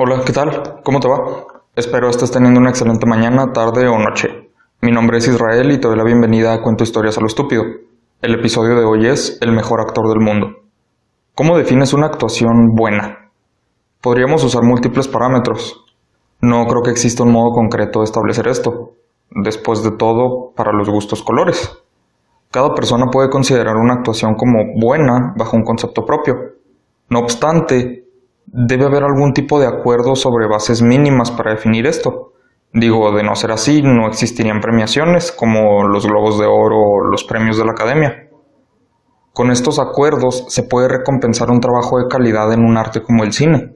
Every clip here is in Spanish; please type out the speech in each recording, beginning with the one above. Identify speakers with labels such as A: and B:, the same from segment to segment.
A: Hola, ¿qué tal? ¿Cómo te va? Espero estés teniendo una excelente mañana, tarde o noche. Mi nombre es Israel y te doy la bienvenida a Cuento Historias a lo Estúpido. El episodio de hoy es El mejor actor del mundo. ¿Cómo defines una actuación buena? Podríamos usar múltiples parámetros. No creo que exista un modo concreto de establecer esto. Después de todo, para los gustos colores. Cada persona puede considerar una actuación como buena bajo un concepto propio. No obstante, debe haber algún tipo de acuerdo sobre bases mínimas para definir esto. Digo, de no ser así, no existirían premiaciones como los Globos de Oro o los premios de la Academia. Con estos acuerdos se puede recompensar un trabajo de calidad en un arte como el cine.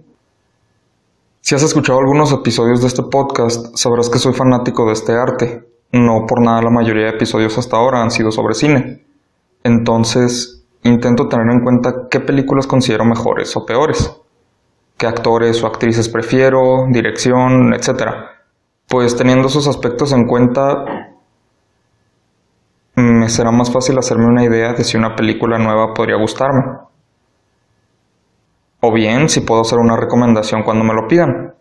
A: Si has escuchado algunos episodios de este podcast, sabrás que soy fanático de este arte. No por nada la mayoría de episodios hasta ahora han sido sobre cine. Entonces, intento tener en cuenta qué películas considero mejores o peores qué actores o actrices prefiero, dirección, etc. Pues teniendo esos aspectos en cuenta, me será más fácil hacerme una idea de si una película nueva podría gustarme. O bien si puedo hacer una recomendación cuando me lo pidan.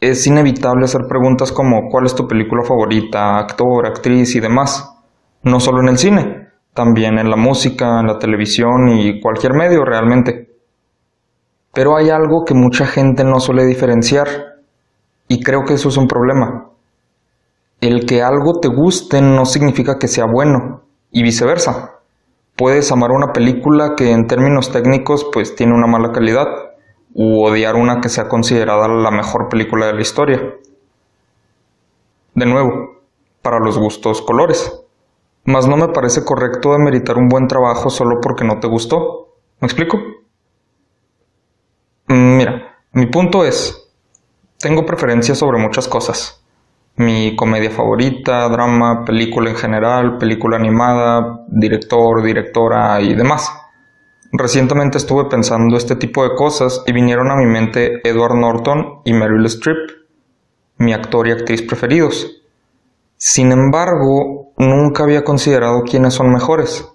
A: Es inevitable hacer preguntas como ¿cuál es tu película favorita, actor, actriz y demás? No solo en el cine, también en la música, en la televisión y cualquier medio realmente. Pero hay algo que mucha gente no suele diferenciar y creo que eso es un problema. El que algo te guste no significa que sea bueno y viceversa. Puedes amar una película que en términos técnicos pues tiene una mala calidad u odiar una que sea considerada la mejor película de la historia. De nuevo, para los gustos colores. Mas no me parece correcto demeritar un buen trabajo solo porque no te gustó. ¿Me explico? Mm, mira, mi punto es, tengo preferencias sobre muchas cosas. Mi comedia favorita, drama, película en general, película animada, director, directora y demás. Recientemente estuve pensando este tipo de cosas y vinieron a mi mente Edward Norton y Meryl Streep, mi actor y actriz preferidos. Sin embargo, nunca había considerado quiénes son mejores.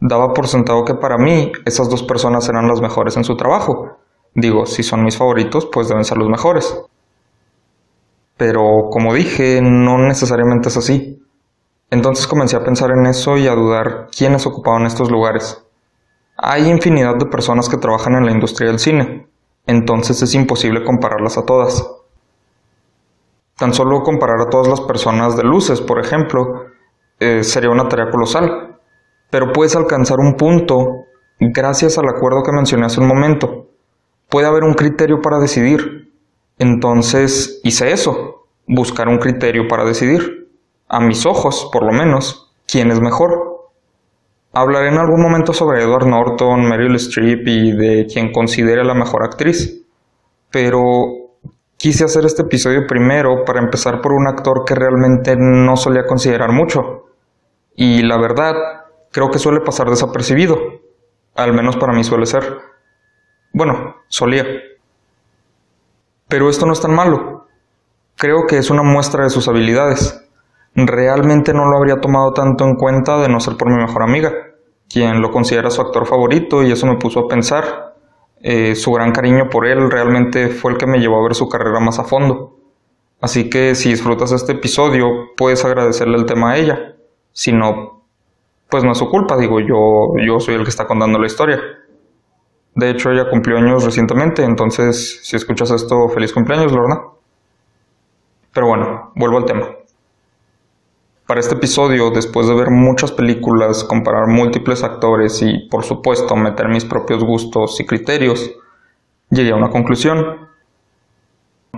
A: Daba por sentado que para mí esas dos personas eran las mejores en su trabajo, Digo, si son mis favoritos, pues deben ser los mejores. Pero como dije, no necesariamente es así. Entonces comencé a pensar en eso y a dudar quiénes ocupaban estos lugares. Hay infinidad de personas que trabajan en la industria del cine, entonces es imposible compararlas a todas. Tan solo comparar a todas las personas de luces, por ejemplo, eh, sería una tarea colosal. Pero puedes alcanzar un punto gracias al acuerdo que mencioné hace un momento, puede haber un criterio para decidir. Entonces hice eso, buscar un criterio para decidir. A mis ojos, por lo menos, quién es mejor. Hablaré en algún momento sobre Edward Norton, Meryl Streep y de quien considere la mejor actriz. Pero quise hacer este episodio primero para empezar por un actor que realmente no solía considerar mucho. Y la verdad, creo que suele pasar desapercibido. Al menos para mí suele ser. Bueno, solía. Pero esto no es tan malo. Creo que es una muestra de sus habilidades. Realmente no lo habría tomado tanto en cuenta de no ser por mi mejor amiga, quien lo considera su actor favorito y eso me puso a pensar. Eh, su gran cariño por él realmente fue el que me llevó a ver su carrera más a fondo. Así que si disfrutas este episodio, puedes agradecerle el tema a ella. Si no, pues no es su culpa, digo, yo, yo soy el que está contando la historia. De hecho, ella cumplió años recientemente, entonces si escuchas esto, feliz cumpleaños, Lorna. Pero bueno, vuelvo al tema. Para este episodio, después de ver muchas películas, comparar múltiples actores y, por supuesto, meter mis propios gustos y criterios, llegué a una conclusión.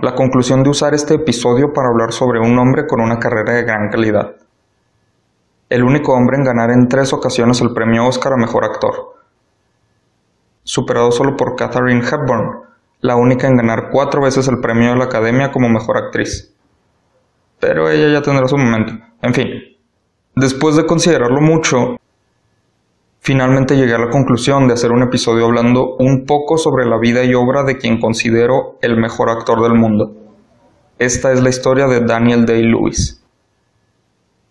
A: La conclusión de usar este episodio para hablar sobre un hombre con una carrera de gran calidad. El único hombre en ganar en tres ocasiones el premio Oscar a Mejor Actor superado solo por Katharine Hepburn, la única en ganar cuatro veces el premio de la Academia como mejor actriz. Pero ella ya tendrá su momento. En fin, después de considerarlo mucho, finalmente llegué a la conclusión de hacer un episodio hablando un poco sobre la vida y obra de quien considero el mejor actor del mundo. Esta es la historia de Daniel Day-Lewis.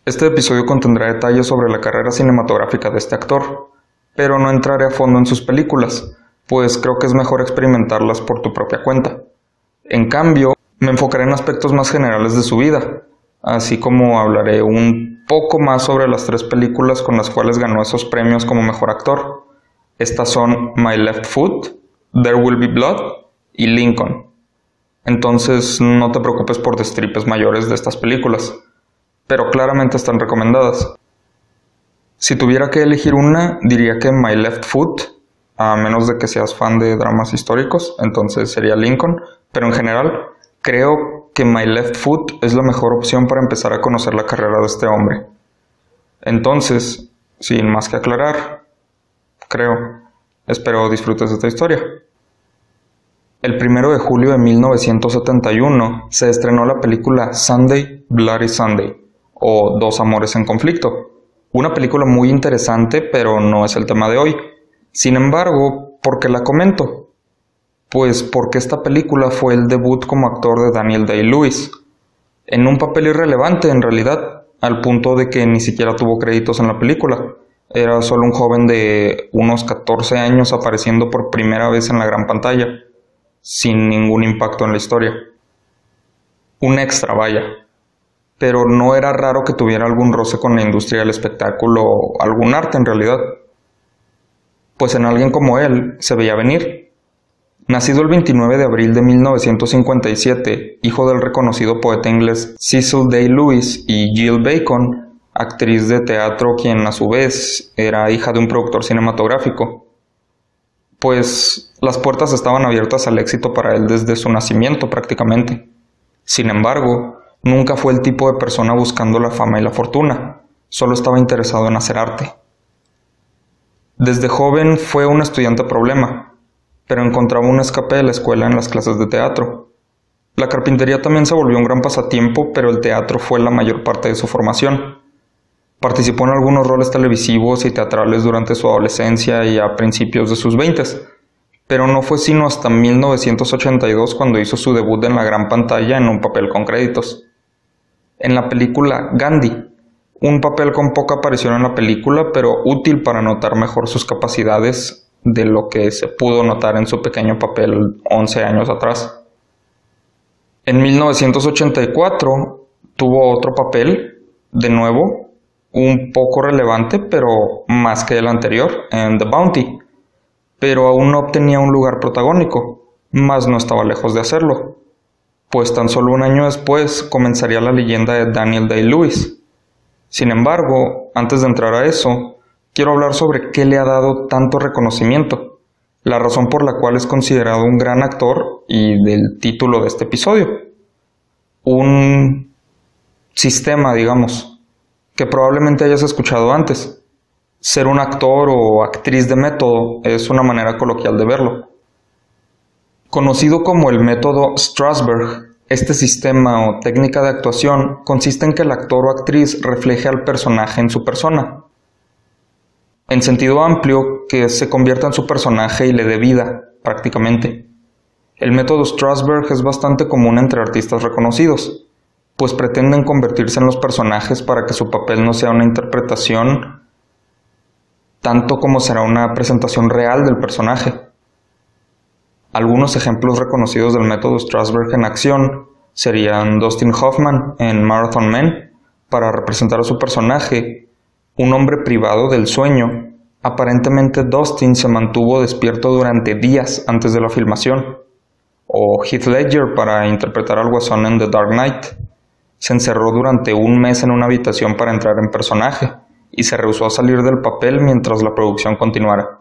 A: Este episodio contendrá detalles sobre la carrera cinematográfica de este actor, pero no entraré a fondo en sus películas, pues creo que es mejor experimentarlas por tu propia cuenta. En cambio, me enfocaré en aspectos más generales de su vida, así como hablaré un poco más sobre las tres películas con las cuales ganó esos premios como mejor actor. Estas son My Left Foot, There Will Be Blood y Lincoln. Entonces no te preocupes por destripes mayores de estas películas, pero claramente están recomendadas. Si tuviera que elegir una, diría que My Left Foot, a menos de que seas fan de dramas históricos, entonces sería Lincoln, pero en general creo que My Left Foot es la mejor opción para empezar a conocer la carrera de este hombre. Entonces, sin más que aclarar, creo, espero disfrutes de esta historia. El primero de julio de 1971 se estrenó la película Sunday, Bloody Sunday, o Dos Amores en Conflicto. Una película muy interesante, pero no es el tema de hoy. Sin embargo, ¿por qué la comento? Pues porque esta película fue el debut como actor de Daniel Day-Lewis, en un papel irrelevante en realidad, al punto de que ni siquiera tuvo créditos en la película. Era solo un joven de unos 14 años apareciendo por primera vez en la gran pantalla sin ningún impacto en la historia. Un extra, vaya. Pero no era raro que tuviera algún roce con la industria del espectáculo o algún arte en realidad. Pues en alguien como él se veía venir. Nacido el 29 de abril de 1957, hijo del reconocido poeta inglés Cecil Day Lewis y Jill Bacon, actriz de teatro quien a su vez era hija de un productor cinematográfico, pues las puertas estaban abiertas al éxito para él desde su nacimiento prácticamente. Sin embargo, nunca fue el tipo de persona buscando la fama y la fortuna, solo estaba interesado en hacer arte. Desde joven fue un estudiante problema, pero encontraba un escape de la escuela en las clases de teatro. La carpintería también se volvió un gran pasatiempo, pero el teatro fue la mayor parte de su formación. Participó en algunos roles televisivos y teatrales durante su adolescencia y a principios de sus veintes, pero no fue sino hasta 1982 cuando hizo su debut en la gran pantalla en un papel con créditos. En la película Gandhi, un papel con poca aparición en la película, pero útil para notar mejor sus capacidades de lo que se pudo notar en su pequeño papel 11 años atrás. En 1984 tuvo otro papel, de nuevo, un poco relevante, pero más que el anterior, en The Bounty, pero aún no obtenía un lugar protagónico, mas no estaba lejos de hacerlo, pues tan solo un año después comenzaría la leyenda de Daniel Day-Lewis. Sin embargo, antes de entrar a eso, quiero hablar sobre qué le ha dado tanto reconocimiento, la razón por la cual es considerado un gran actor y del título de este episodio. Un sistema, digamos, que probablemente hayas escuchado antes. Ser un actor o actriz de método es una manera coloquial de verlo. Conocido como el método Strasberg, este sistema o técnica de actuación consiste en que el actor o actriz refleje al personaje en su persona. En sentido amplio, que se convierta en su personaje y le dé vida, prácticamente. El método Strasberg es bastante común entre artistas reconocidos pues pretenden convertirse en los personajes para que su papel no sea una interpretación tanto como será una presentación real del personaje. Algunos ejemplos reconocidos del método Strasberg en acción serían Dustin Hoffman en Marathon Men, para representar a su personaje, un hombre privado del sueño. Aparentemente Dustin se mantuvo despierto durante días antes de la filmación. O Heath Ledger para interpretar al guasón en The Dark Knight se encerró durante un mes en una habitación para entrar en personaje y se rehusó a salir del papel mientras la producción continuara.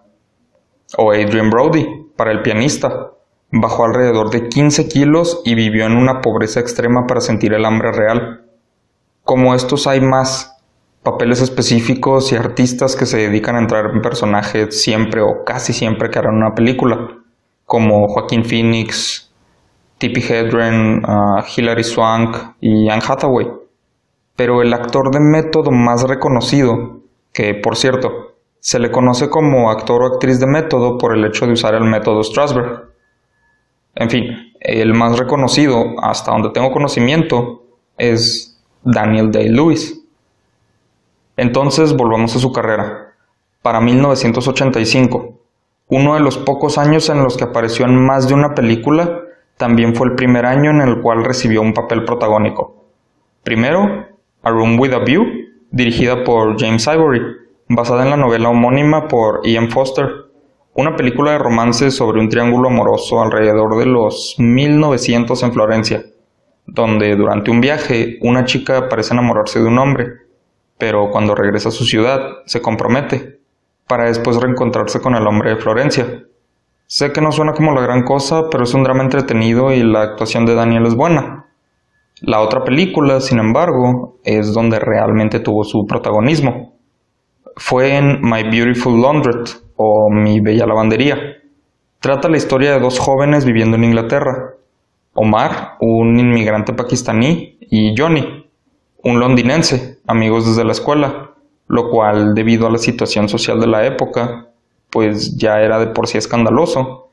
A: O Adrian Brody, para el pianista, bajó alrededor de 15 kilos y vivió en una pobreza extrema para sentir el hambre real. Como estos hay más papeles específicos y artistas que se dedican a entrar en personaje siempre o casi siempre que harán una película, como Joaquín Phoenix, Tippi Hedren, uh, Hilary Swank y Anne Hathaway. Pero el actor de método más reconocido, que por cierto, se le conoce como actor o actriz de método por el hecho de usar el método Strasberg. En fin, el más reconocido, hasta donde tengo conocimiento, es Daniel Day-Lewis. Entonces volvamos a su carrera. Para 1985, uno de los pocos años en los que apareció en más de una película también fue el primer año en el cual recibió un papel protagónico. Primero, A Room with a View, dirigida por James Ivory, basada en la novela homónima por Ian Foster, una película de romance sobre un triángulo amoroso alrededor de los 1900 en Florencia, donde durante un viaje una chica parece enamorarse de un hombre, pero cuando regresa a su ciudad se compromete, para después reencontrarse con el hombre de Florencia. Sé que no suena como la gran cosa, pero es un drama entretenido y la actuación de Daniel es buena. La otra película, sin embargo, es donde realmente tuvo su protagonismo. Fue en My Beautiful Laundrette, o Mi Bella Lavandería. Trata la historia de dos jóvenes viviendo en Inglaterra. Omar, un inmigrante pakistaní, y Johnny, un londinense, amigos desde la escuela, lo cual, debido a la situación social de la época, pues ya era de por sí escandaloso.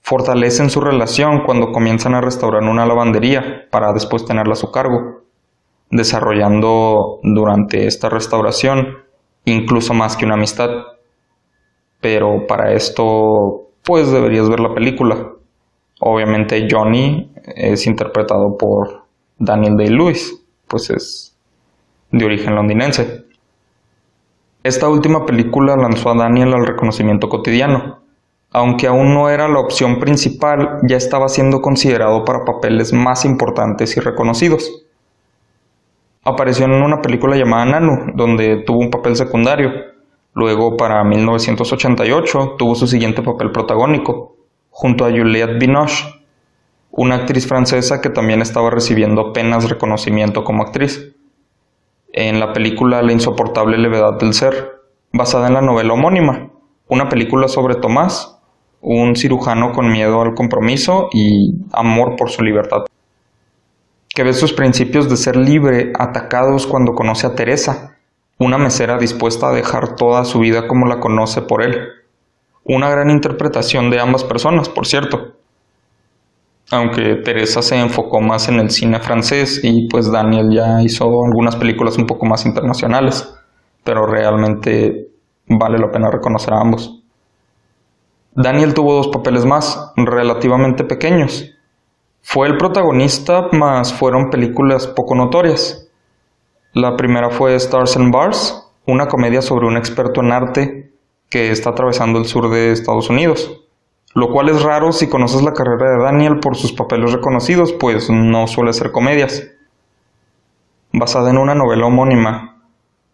A: Fortalecen su relación cuando comienzan a restaurar una lavandería para después tenerla a su cargo, desarrollando durante esta restauración incluso más que una amistad. Pero para esto, pues deberías ver la película. Obviamente Johnny es interpretado por Daniel Day-Lewis, pues es de origen londinense. Esta última película lanzó a Daniel al reconocimiento cotidiano. Aunque aún no era la opción principal, ya estaba siendo considerado para papeles más importantes y reconocidos. Apareció en una película llamada Nanu, donde tuvo un papel secundario. Luego, para 1988, tuvo su siguiente papel protagónico, junto a Juliette Binoche, una actriz francesa que también estaba recibiendo apenas reconocimiento como actriz en la película La insoportable levedad del ser, basada en la novela homónima, una película sobre Tomás, un cirujano con miedo al compromiso y amor por su libertad, que ve sus principios de ser libre atacados cuando conoce a Teresa, una mesera dispuesta a dejar toda su vida como la conoce por él. Una gran interpretación de ambas personas, por cierto aunque Teresa se enfocó más en el cine francés y pues Daniel ya hizo algunas películas un poco más internacionales, pero realmente vale la pena reconocer a ambos. Daniel tuvo dos papeles más, relativamente pequeños. Fue el protagonista, más fueron películas poco notorias. La primera fue Stars and Bars, una comedia sobre un experto en arte que está atravesando el sur de Estados Unidos lo cual es raro si conoces la carrera de Daniel por sus papeles reconocidos, pues no suele ser comedias. Basada en una novela homónima,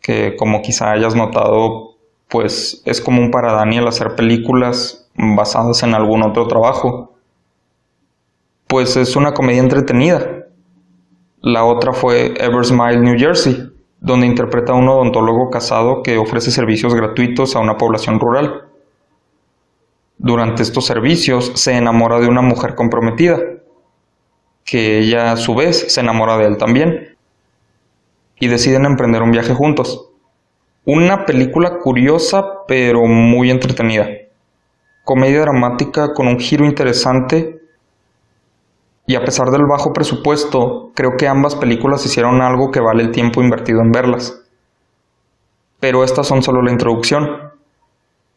A: que como quizá hayas notado, pues es común para Daniel hacer películas basadas en algún otro trabajo. Pues es una comedia entretenida. La otra fue Eversmile, New Jersey, donde interpreta a un odontólogo casado que ofrece servicios gratuitos a una población rural. Durante estos servicios se enamora de una mujer comprometida, que ella a su vez se enamora de él también, y deciden emprender un viaje juntos. Una película curiosa pero muy entretenida. Comedia dramática con un giro interesante y a pesar del bajo presupuesto, creo que ambas películas hicieron algo que vale el tiempo invertido en verlas. Pero estas son solo la introducción.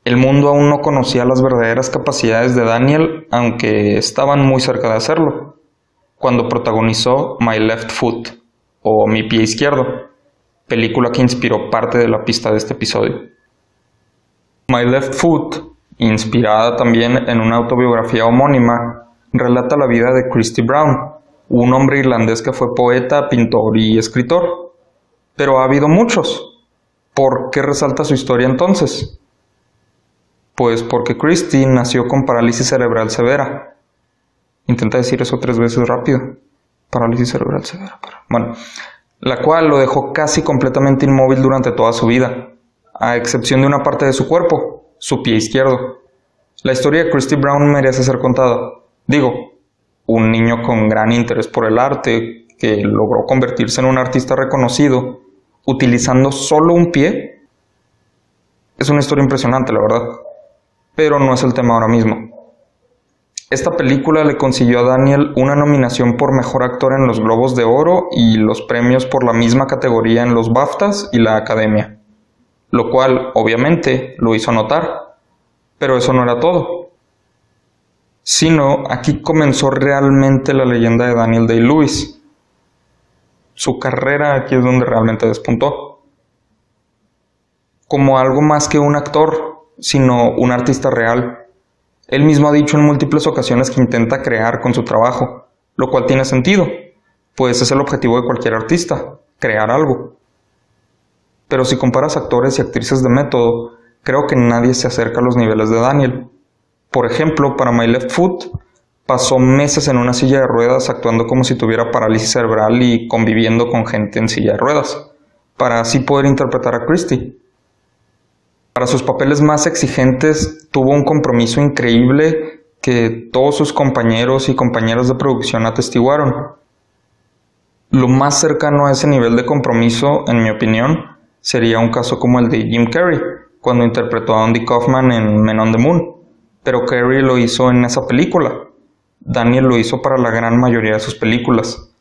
A: El mundo aún no conocía las verdaderas capacidades de Daniel, aunque estaban muy cerca de hacerlo, cuando protagonizó My Left Foot, o Mi Pie Izquierdo, película que inspiró parte de la pista de este episodio. My Left Foot, inspirada también en una autobiografía homónima, relata la vida de Christy Brown, un hombre irlandés que fue poeta, pintor y escritor. Pero ha habido muchos. ¿Por qué resalta su historia entonces? Pues porque Christie nació con parálisis cerebral severa. Intenta decir eso tres veces rápido. Parálisis cerebral severa. Bueno, la cual lo dejó casi completamente inmóvil durante toda su vida, a excepción de una parte de su cuerpo, su pie izquierdo. La historia de Christy Brown merece ser contada. Digo, un niño con gran interés por el arte, que logró convertirse en un artista reconocido, utilizando solo un pie. Es una historia impresionante, la verdad pero no es el tema ahora mismo. Esta película le consiguió a Daniel una nominación por Mejor Actor en los Globos de Oro y los premios por la misma categoría en los BAFTAs y la Academia, lo cual obviamente lo hizo notar, pero eso no era todo. Sino aquí comenzó realmente la leyenda de Daniel Day-Lewis. Su carrera aquí es donde realmente despuntó. Como algo más que un actor, sino un artista real. Él mismo ha dicho en múltiples ocasiones que intenta crear con su trabajo, lo cual tiene sentido, pues es el objetivo de cualquier artista, crear algo. Pero si comparas actores y actrices de método, creo que nadie se acerca a los niveles de Daniel. Por ejemplo, para My Left Foot, pasó meses en una silla de ruedas actuando como si tuviera parálisis cerebral y conviviendo con gente en silla de ruedas, para así poder interpretar a Christie. Para sus papeles más exigentes tuvo un compromiso increíble que todos sus compañeros y compañeras de producción atestiguaron. Lo más cercano a ese nivel de compromiso, en mi opinión, sería un caso como el de Jim Carrey, cuando interpretó a Andy Kaufman en Men on the Moon. Pero Carrey lo hizo en esa película. Daniel lo hizo para la gran mayoría de sus películas.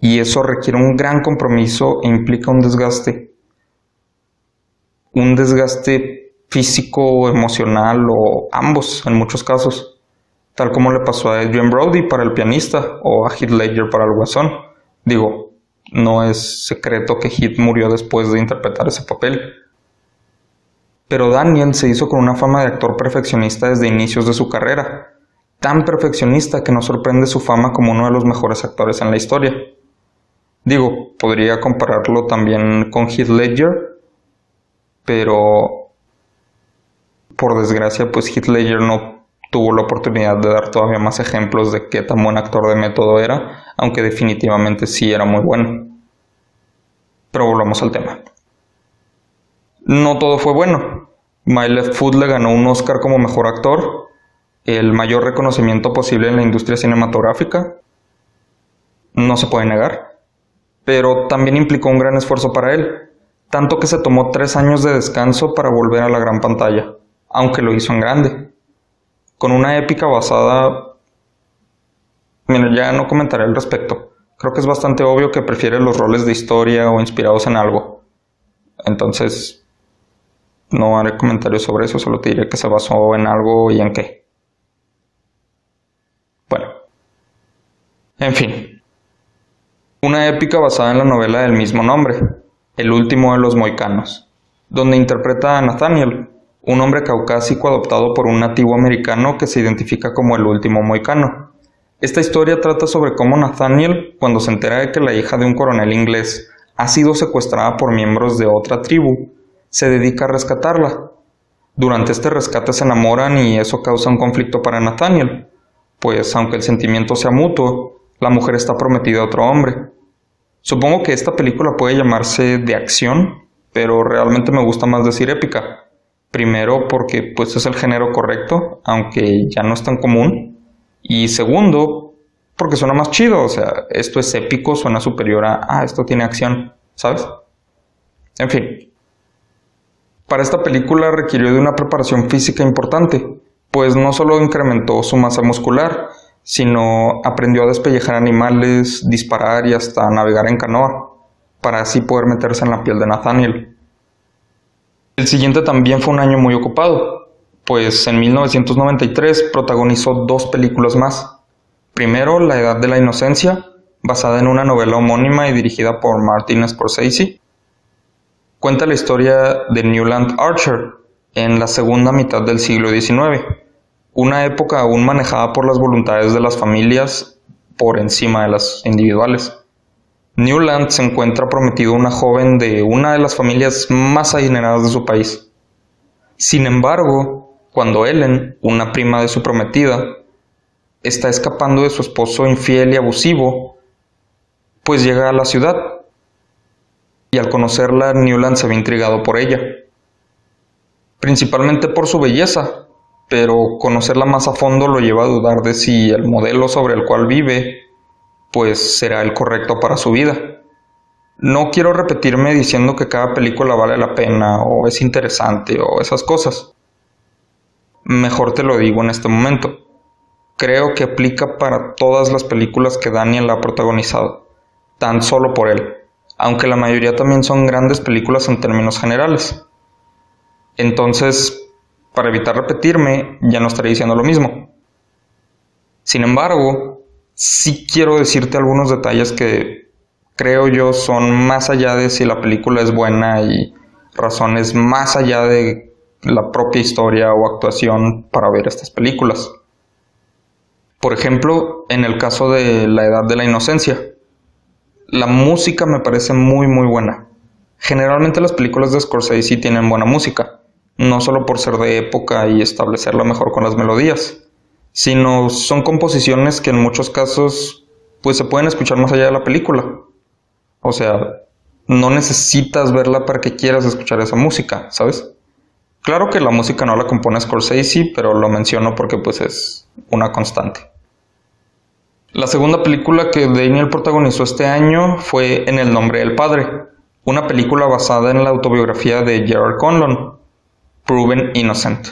A: Y eso requiere un gran compromiso e implica un desgaste. Un desgaste físico, emocional o ambos en muchos casos. Tal como le pasó a Adrian Brody para el pianista o a Heath Ledger para el guasón. Digo, no es secreto que Heath murió después de interpretar ese papel. Pero Daniel se hizo con una fama de actor perfeccionista desde inicios de su carrera, tan perfeccionista que nos sorprende su fama como uno de los mejores actores en la historia. Digo, podría compararlo también con Heath Ledger, pero por desgracia, pues Heath Ledger no tuvo la oportunidad de dar todavía más ejemplos de qué tan buen actor de método era, aunque definitivamente sí era muy bueno. Pero volvamos al tema. No todo fue bueno. My Left le ganó un Oscar como mejor actor, el mayor reconocimiento posible en la industria cinematográfica. No se puede negar. Pero también implicó un gran esfuerzo para él, tanto que se tomó tres años de descanso para volver a la gran pantalla, aunque lo hizo en grande con una épica basada... Mira, ya no comentaré al respecto. Creo que es bastante obvio que prefiere los roles de historia o inspirados en algo. Entonces, no haré comentarios sobre eso, solo te diré que se basó en algo y en qué. Bueno. En fin. Una épica basada en la novela del mismo nombre, El último de los moicanos, donde interpreta a Nathaniel, un hombre caucásico adoptado por un nativo americano que se identifica como el último moicano. Esta historia trata sobre cómo Nathaniel, cuando se entera de que la hija de un coronel inglés ha sido secuestrada por miembros de otra tribu, se dedica a rescatarla. Durante este rescate se enamoran y eso causa un conflicto para Nathaniel, pues aunque el sentimiento sea mutuo, la mujer está prometida a otro hombre. Supongo que esta película puede llamarse de acción, pero realmente me gusta más decir épica, Primero porque pues es el género correcto, aunque ya no es tan común. Y segundo, porque suena más chido, o sea, esto es épico, suena superior a, ah, esto tiene acción, ¿sabes? En fin. Para esta película requirió de una preparación física importante, pues no solo incrementó su masa muscular, sino aprendió a despellejar animales, disparar y hasta navegar en canoa, para así poder meterse en la piel de Nathaniel. El siguiente también fue un año muy ocupado, pues en 1993 protagonizó dos películas más. Primero, La Edad de la Inocencia, basada en una novela homónima y dirigida por Martin Scorsese. Cuenta la historia de Newland Archer en la segunda mitad del siglo XIX, una época aún manejada por las voluntades de las familias por encima de las individuales. Newland se encuentra prometido a una joven de una de las familias más adineradas de su país. Sin embargo, cuando Ellen, una prima de su prometida, está escapando de su esposo infiel y abusivo, pues llega a la ciudad. Y al conocerla, Newland se ve intrigado por ella. Principalmente por su belleza, pero conocerla más a fondo lo lleva a dudar de si el modelo sobre el cual vive pues será el correcto para su vida. No quiero repetirme diciendo que cada película vale la pena o es interesante o esas cosas. Mejor te lo digo en este momento. Creo que aplica para todas las películas que Daniel ha protagonizado, tan solo por él, aunque la mayoría también son grandes películas en términos generales. Entonces, para evitar repetirme, ya no estaré diciendo lo mismo. Sin embargo, sí quiero decirte algunos detalles que creo yo son más allá de si la película es buena y razones más allá de la propia historia o actuación para ver estas películas. Por ejemplo, en el caso de La Edad de la Inocencia, la música me parece muy muy buena. Generalmente las películas de Scorsese tienen buena música, no solo por ser de época y establecerla mejor con las melodías, sino son composiciones que en muchos casos pues se pueden escuchar más allá de la película. O sea, no necesitas verla para que quieras escuchar esa música, ¿sabes? Claro que la música no la compone Scorsese, pero lo menciono porque pues es una constante. La segunda película que Daniel protagonizó este año fue En el nombre del padre, una película basada en la autobiografía de Gerard Conlon, Proven Innocent.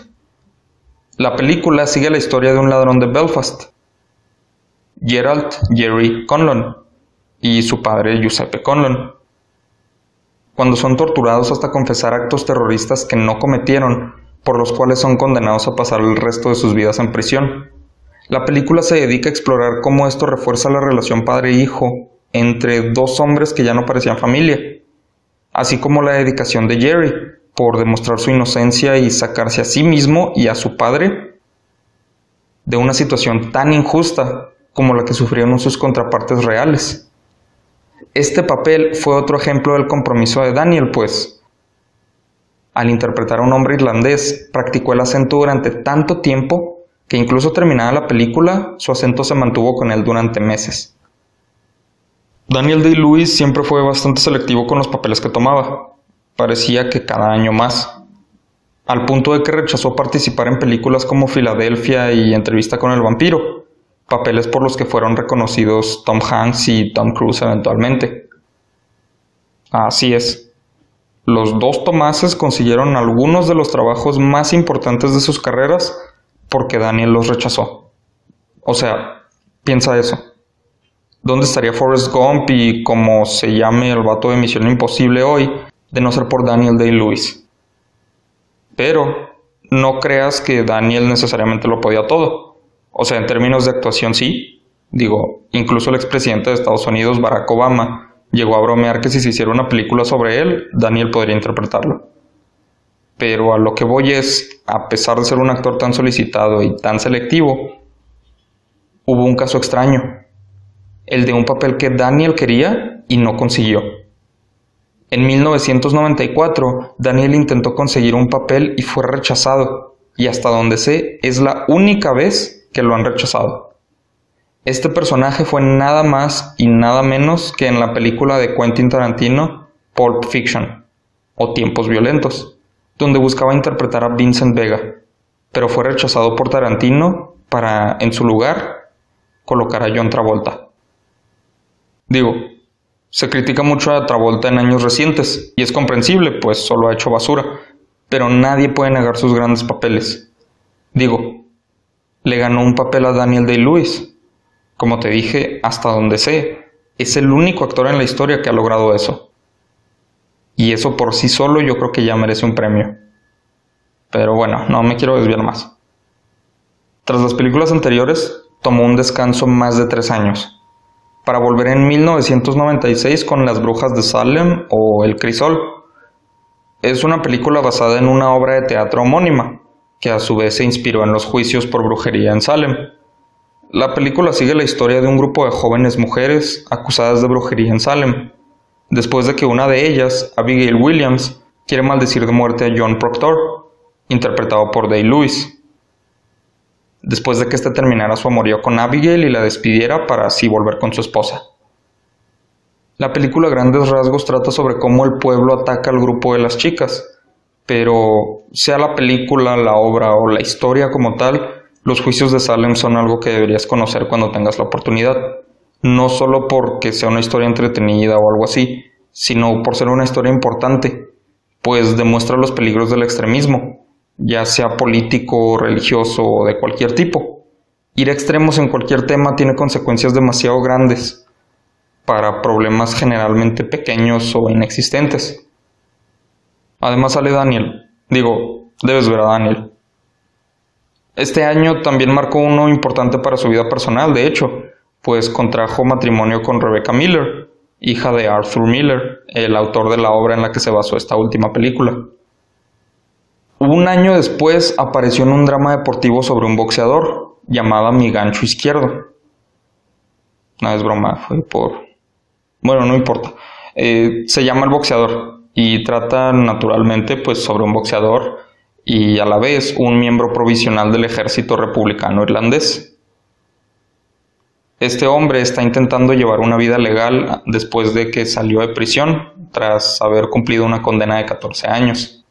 A: La película sigue la historia de un ladrón de Belfast, Gerald Jerry Conlon, y su padre Giuseppe Conlon. Cuando son torturados hasta confesar actos terroristas que no cometieron, por los cuales son condenados a pasar el resto de sus vidas en prisión. La película se dedica a explorar cómo esto refuerza la relación padre-hijo entre dos hombres que ya no parecían familia, así como la dedicación de Jerry, por demostrar su inocencia y sacarse a sí mismo y a su padre de una situación tan injusta como la que sufrieron sus contrapartes reales. Este papel fue otro ejemplo del compromiso de Daniel, pues al interpretar a un hombre irlandés practicó el acento durante tanto tiempo que incluso terminada la película, su acento se mantuvo con él durante meses. Daniel Day-Lewis siempre fue bastante selectivo con los papeles que tomaba parecía que cada año más, al punto de que rechazó participar en películas como Filadelfia y Entrevista con el vampiro, papeles por los que fueron reconocidos Tom Hanks y Tom Cruise eventualmente. Así es. Los dos Tomases consiguieron algunos de los trabajos más importantes de sus carreras porque Daniel los rechazó. O sea, piensa eso. ¿Dónde estaría Forrest Gump y como se llame el vato de Misión Imposible hoy de no ser por Daniel Day-Lewis. Pero no creas que Daniel necesariamente lo podía todo. O sea, en términos de actuación sí. Digo, incluso el expresidente de Estados Unidos, Barack Obama, llegó a bromear que si se hiciera una película sobre él, Daniel podría interpretarlo. Pero a lo que voy es, a pesar de ser un actor tan solicitado y tan selectivo, hubo un caso extraño. El de un papel que Daniel quería y no consiguió. En 1994, Daniel intentó conseguir un papel y fue rechazado, y hasta donde sé, es la única vez que lo han rechazado. Este personaje fue nada más y nada menos que en la película de Quentin Tarantino, Pulp Fiction, o Tiempos Violentos, donde buscaba interpretar a Vincent Vega, pero fue rechazado por Tarantino para, en su lugar, colocar a John Travolta. Digo, se critica mucho a Travolta en años recientes, y es comprensible, pues solo ha hecho basura, pero nadie puede negar sus grandes papeles. Digo, le ganó un papel a Daniel Day-Lewis. Como te dije, hasta donde sé, es el único actor en la historia que ha logrado eso. Y eso por sí solo yo creo que ya merece un premio. Pero bueno, no me quiero desviar más. Tras las películas anteriores, tomó un descanso más de tres años para volver en 1996 con Las Brujas de Salem o El Crisol. Es una película basada en una obra de teatro homónima, que a su vez se inspiró en los juicios por brujería en Salem. La película sigue la historia de un grupo de jóvenes mujeres acusadas de brujería en Salem, después de que una de ellas, Abigail Williams, quiere maldecir de muerte a John Proctor, interpretado por Day Lewis después de que éste terminara su amorío con Abigail y la despidiera para así volver con su esposa. La película a grandes rasgos trata sobre cómo el pueblo ataca al grupo de las chicas, pero sea la película, la obra o la historia como tal, los juicios de Salem son algo que deberías conocer cuando tengas la oportunidad, no solo porque sea una historia entretenida o algo así, sino por ser una historia importante, pues demuestra los peligros del extremismo, ya sea político, religioso o de cualquier tipo. Ir a extremos en cualquier tema tiene consecuencias demasiado grandes para problemas generalmente pequeños o inexistentes. Además sale Daniel. Digo, debes ver a Daniel. Este año también marcó uno importante para su vida personal, de hecho, pues contrajo matrimonio con Rebecca Miller, hija de Arthur Miller, el autor de la obra en la que se basó esta última película. Un año después apareció en un drama deportivo sobre un boxeador, llamada Mi Gancho Izquierdo. No es broma, fue por... Bueno, no importa. Eh, se llama El Boxeador y trata naturalmente pues sobre un boxeador y a la vez un miembro provisional del ejército republicano irlandés. Este hombre está intentando llevar una vida legal después de que salió de prisión tras haber cumplido una condena de 14 años.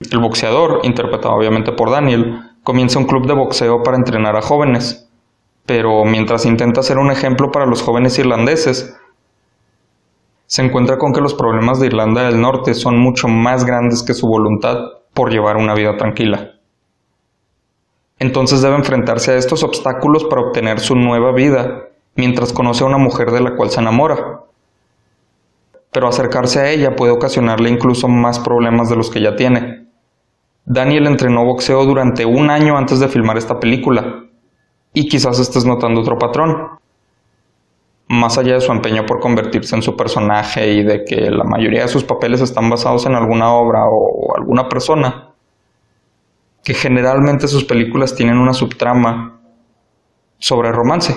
A: El boxeador, interpretado obviamente por Daniel, comienza un club de boxeo para entrenar a jóvenes, pero mientras intenta ser un ejemplo para los jóvenes irlandeses, se encuentra con que los problemas de Irlanda del Norte son mucho más grandes que su voluntad por llevar una vida tranquila. Entonces debe enfrentarse a estos obstáculos para obtener su nueva vida, mientras conoce a una mujer de la cual se enamora. Pero acercarse a ella puede ocasionarle incluso más problemas de los que ya tiene. Daniel entrenó boxeo durante un año antes de filmar esta película, y quizás estés notando otro patrón más allá de su empeño por convertirse en su personaje y de que la mayoría de sus papeles están basados en alguna obra o alguna persona, que generalmente sus películas tienen una subtrama sobre romance.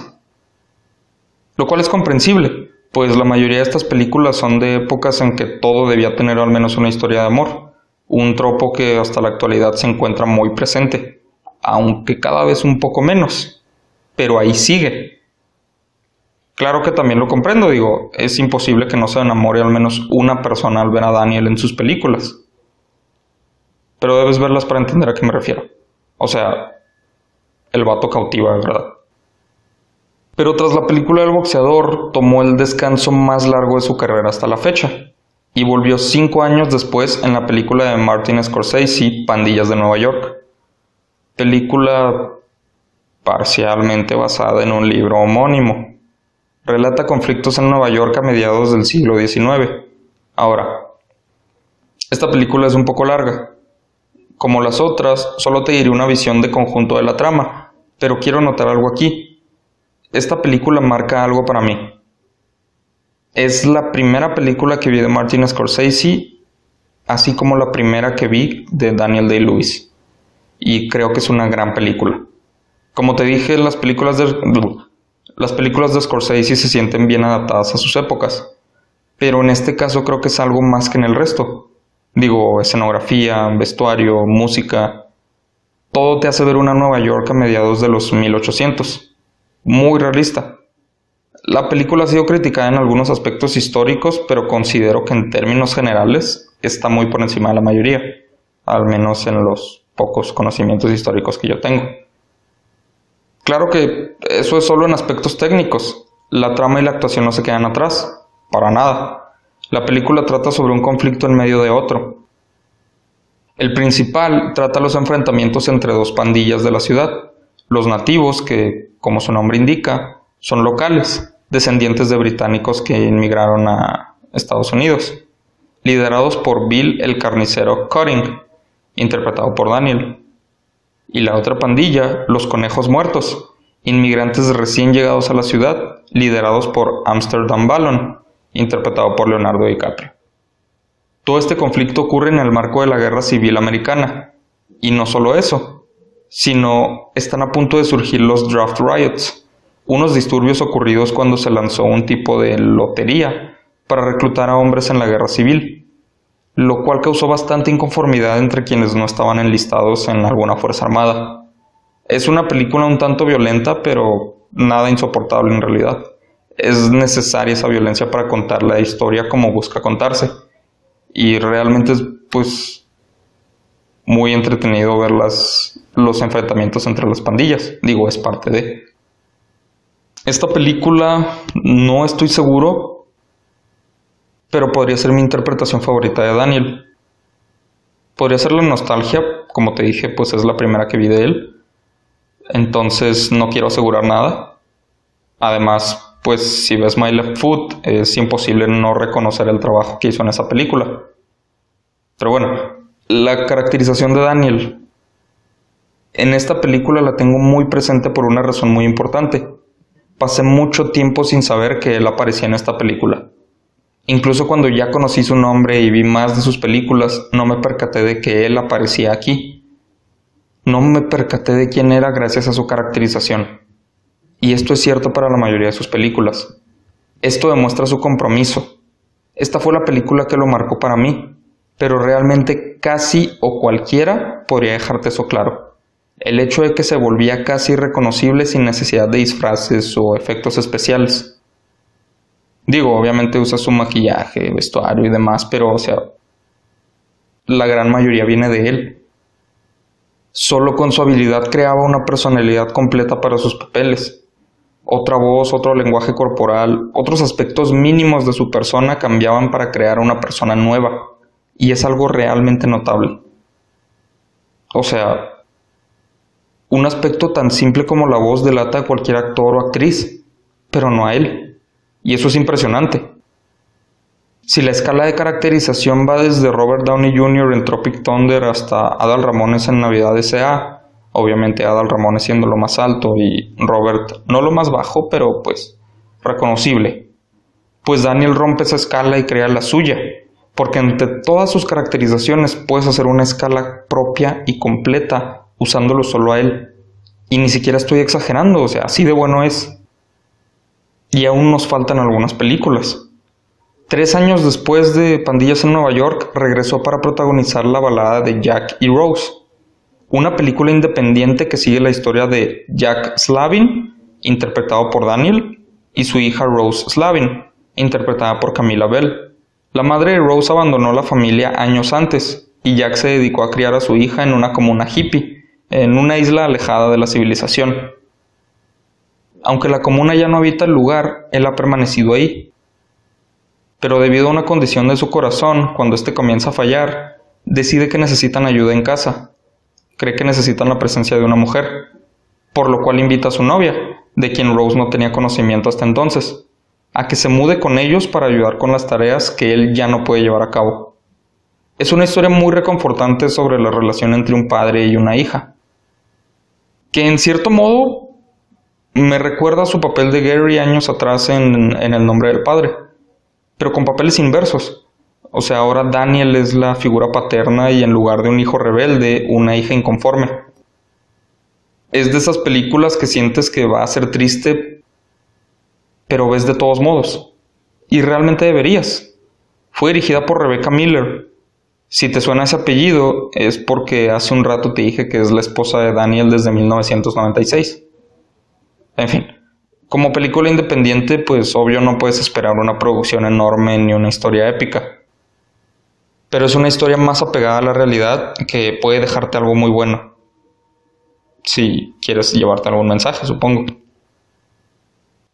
A: Lo cual es comprensible, pues la mayoría de estas películas son de épocas en que todo debía tener al menos una historia de amor, un tropo que hasta la actualidad se encuentra muy presente, aunque cada vez un poco menos, pero ahí sigue Claro que también lo comprendo, digo, es imposible que no se enamore al menos una persona al ver a Daniel en sus películas. Pero debes verlas para entender a qué me refiero. O sea, el vato cautiva, de verdad. Pero tras la película del boxeador, tomó el descanso más largo de su carrera hasta la fecha, y volvió cinco años después en la película de Martin Scorsese, Pandillas de Nueva York. Película parcialmente basada en un libro homónimo relata conflictos en Nueva York a mediados del siglo XIX. Ahora, esta película es un poco larga. Como las otras, solo te diré una visión de conjunto de la trama, pero quiero notar algo aquí. Esta película marca algo para mí. Es la primera película que vi de Martin Scorsese, así como la primera que vi de Daniel Day-Lewis. Y creo que es una gran película. Como te dije, las películas de las películas de Scorsese se sienten bien adaptadas a sus épocas, pero en este caso creo que es algo más que en el resto. Digo, escenografía, vestuario, música, todo te hace ver una Nueva York a mediados de los 1800. Muy realista. La película ha sido criticada en algunos aspectos históricos, pero considero que en términos generales está muy por encima de la mayoría, al menos en los pocos conocimientos históricos que yo tengo. Claro que eso es solo en aspectos técnicos. La trama y la actuación no se quedan atrás. Para nada. La película trata sobre un conflicto en medio de otro. El principal trata los enfrentamientos entre dos pandillas de la ciudad. Los nativos, que, como su nombre indica, son locales, descendientes de británicos que inmigraron a Estados Unidos, liderados por Bill el carnicero Cutting, interpretado por Daniel y la otra pandilla, los conejos muertos, inmigrantes recién llegados a la ciudad, liderados por Amsterdam Ballon, interpretado por Leonardo DiCaprio. Todo este conflicto ocurre en el marco de la Guerra Civil Americana, y no solo eso, sino están a punto de surgir los Draft Riots, unos disturbios ocurridos cuando se lanzó un tipo de lotería para reclutar a hombres en la guerra civil lo cual causó bastante inconformidad entre quienes no estaban enlistados en alguna fuerza armada. Es una película un tanto violenta, pero nada insoportable en realidad. Es necesaria esa violencia para contar la historia como busca contarse. Y realmente es pues muy entretenido ver las, los enfrentamientos entre las pandillas. Digo, es parte de... Esta película no estoy seguro, pero podría ser mi interpretación favorita de Daniel. Podría ser la nostalgia, como te dije, pues es la primera que vi de él. Entonces no quiero asegurar nada. Además, pues si ves My Left Foot, es imposible no reconocer el trabajo que hizo en esa película. Pero bueno, la caracterización de Daniel En esta película la tengo muy presente por una razón muy importante. Pasé mucho tiempo sin saber que él aparecía en esta película. Incluso cuando ya conocí su nombre y vi más de sus películas, no me percaté de que él aparecía aquí. No me percaté de quién era gracias a su caracterización. Y esto es cierto para la mayoría de sus películas. Esto demuestra su compromiso. Esta fue la película que lo marcó para mí, pero realmente casi o cualquiera podría dejarte eso claro. El hecho de que se volvía casi irreconocible sin necesidad de disfraces o efectos especiales. Digo, obviamente usa su maquillaje, vestuario y demás, pero o sea, la gran mayoría viene de él. Solo con su habilidad creaba una personalidad completa para sus papeles. Otra voz, otro lenguaje corporal, otros aspectos mínimos de su persona cambiaban para crear una persona nueva. Y es algo realmente notable. O sea, un aspecto tan simple como la voz delata a cualquier actor o actriz, pero no a él. Y eso es impresionante. Si la escala de caracterización va desde Robert Downey Jr. en Tropic Thunder hasta Adal Ramones en Navidad S.A., obviamente Adal Ramones siendo lo más alto y Robert no lo más bajo, pero pues reconocible. Pues Daniel rompe esa escala y crea la suya, porque entre todas sus caracterizaciones puedes hacer una escala propia y completa usándolo solo a él. Y ni siquiera estoy exagerando, o sea, así de bueno es y aún nos faltan algunas películas. Tres años después de Pandillas en Nueva York, regresó para protagonizar la balada de Jack y Rose, una película independiente que sigue la historia de Jack Slavin, interpretado por Daniel, y su hija Rose Slavin, interpretada por Camila Bell. La madre de Rose abandonó la familia años antes, y Jack se dedicó a criar a su hija en una comuna hippie, en una isla alejada de la civilización. Aunque la comuna ya no habita el lugar, él ha permanecido ahí. Pero debido a una condición de su corazón, cuando éste comienza a fallar, decide que necesitan ayuda en casa. Cree que necesitan la presencia de una mujer, por lo cual invita a su novia, de quien Rose no tenía conocimiento hasta entonces, a que se mude con ellos para ayudar con las tareas que él ya no puede llevar a cabo. Es una historia muy reconfortante sobre la relación entre un padre y una hija, que en cierto modo me recuerda su papel de Gary años atrás en, El nombre del padre, pero con papeles inversos. O sea, ahora Daniel es la figura paterna y en lugar de un hijo rebelde, una hija inconforme. Es de esas películas que sientes que va a ser triste, pero ves de todos modos. Y realmente deberías. Fue dirigida por Rebecca Miller. Si te suena ese apellido, es porque hace un rato te dije que es la esposa de Daniel desde 1996. En fin, como película independiente, pues obvio no puedes esperar una producción enorme ni una historia épica. Pero es una historia más apegada a la realidad que puede dejarte algo muy bueno. Si quieres llevarte algún mensaje, supongo.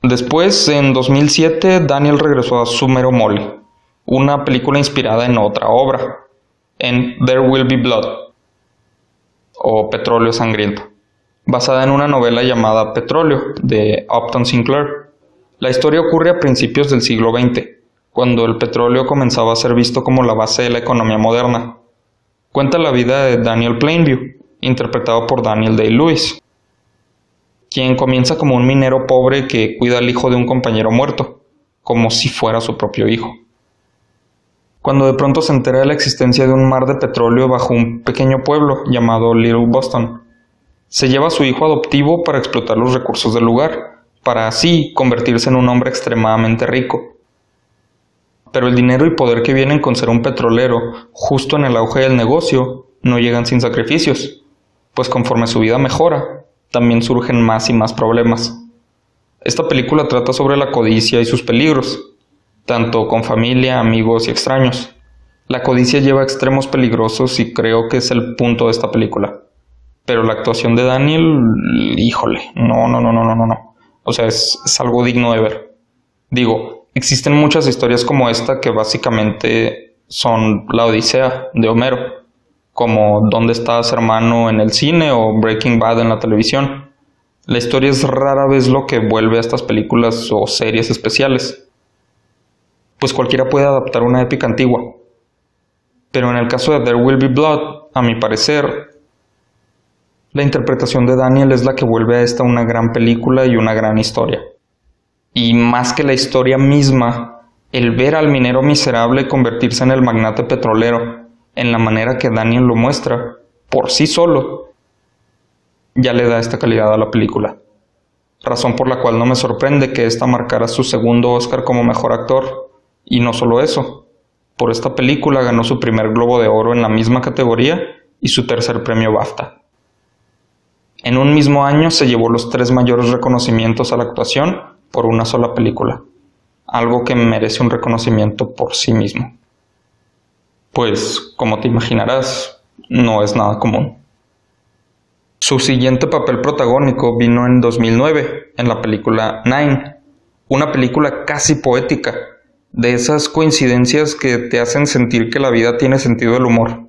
A: Después, en 2007, Daniel regresó a Sumero Mole, una película inspirada en otra obra, en There Will Be Blood, o Petróleo Sangriento basada en una novela llamada Petróleo de Upton Sinclair. La historia ocurre a principios del siglo XX, cuando el petróleo comenzaba a ser visto como la base de la economía moderna. Cuenta la vida de Daniel Plainview, interpretado por Daniel Day-Lewis, quien comienza como un minero pobre que cuida al hijo de un compañero muerto, como si fuera su propio hijo. Cuando de pronto se entera de la existencia de un mar de petróleo bajo un pequeño pueblo llamado Little Boston, se lleva a su hijo adoptivo para explotar los recursos del lugar, para así convertirse en un hombre extremadamente rico. Pero el dinero y poder que vienen con ser un petrolero, justo en el auge del negocio, no llegan sin sacrificios, pues conforme su vida mejora, también surgen más y más problemas. Esta película trata sobre la codicia y sus peligros, tanto con familia, amigos y extraños. La codicia lleva a extremos peligrosos y creo que es el punto de esta película. Pero la actuación de Daniel, híjole, no, no, no, no, no, no. O sea, es, es algo digno de ver. Digo, existen muchas historias como esta que básicamente son la Odisea de Homero, como ¿Dónde estás hermano en el cine o Breaking Bad en la televisión? La historia es rara vez lo que vuelve a estas películas o series especiales. Pues cualquiera puede adaptar una épica antigua. Pero en el caso de There Will Be Blood, a mi parecer, La interpretación de Daniel es la que vuelve a esta una gran película y una gran historia. Y más que la historia misma, el ver al minero miserable convertirse en el magnate petrolero, en la manera que Daniel lo muestra, por sí solo, ya le da esta calidad a la película. Razón por la cual no me sorprende que esta marcara su segundo Oscar como mejor actor. Y no solo eso, por esta película ganó su primer Globo de Oro en la misma categoría y su tercer premio BAFTA. En un mismo año se llevó los tres mayores reconocimientos a la actuación por una sola película, algo que merece un reconocimiento por sí mismo. Pues, como te imaginarás, no es nada común. Su siguiente papel protagónico vino en 2009, en la película Nine, una película casi poética, de esas coincidencias que te hacen sentir que la vida tiene sentido del humor.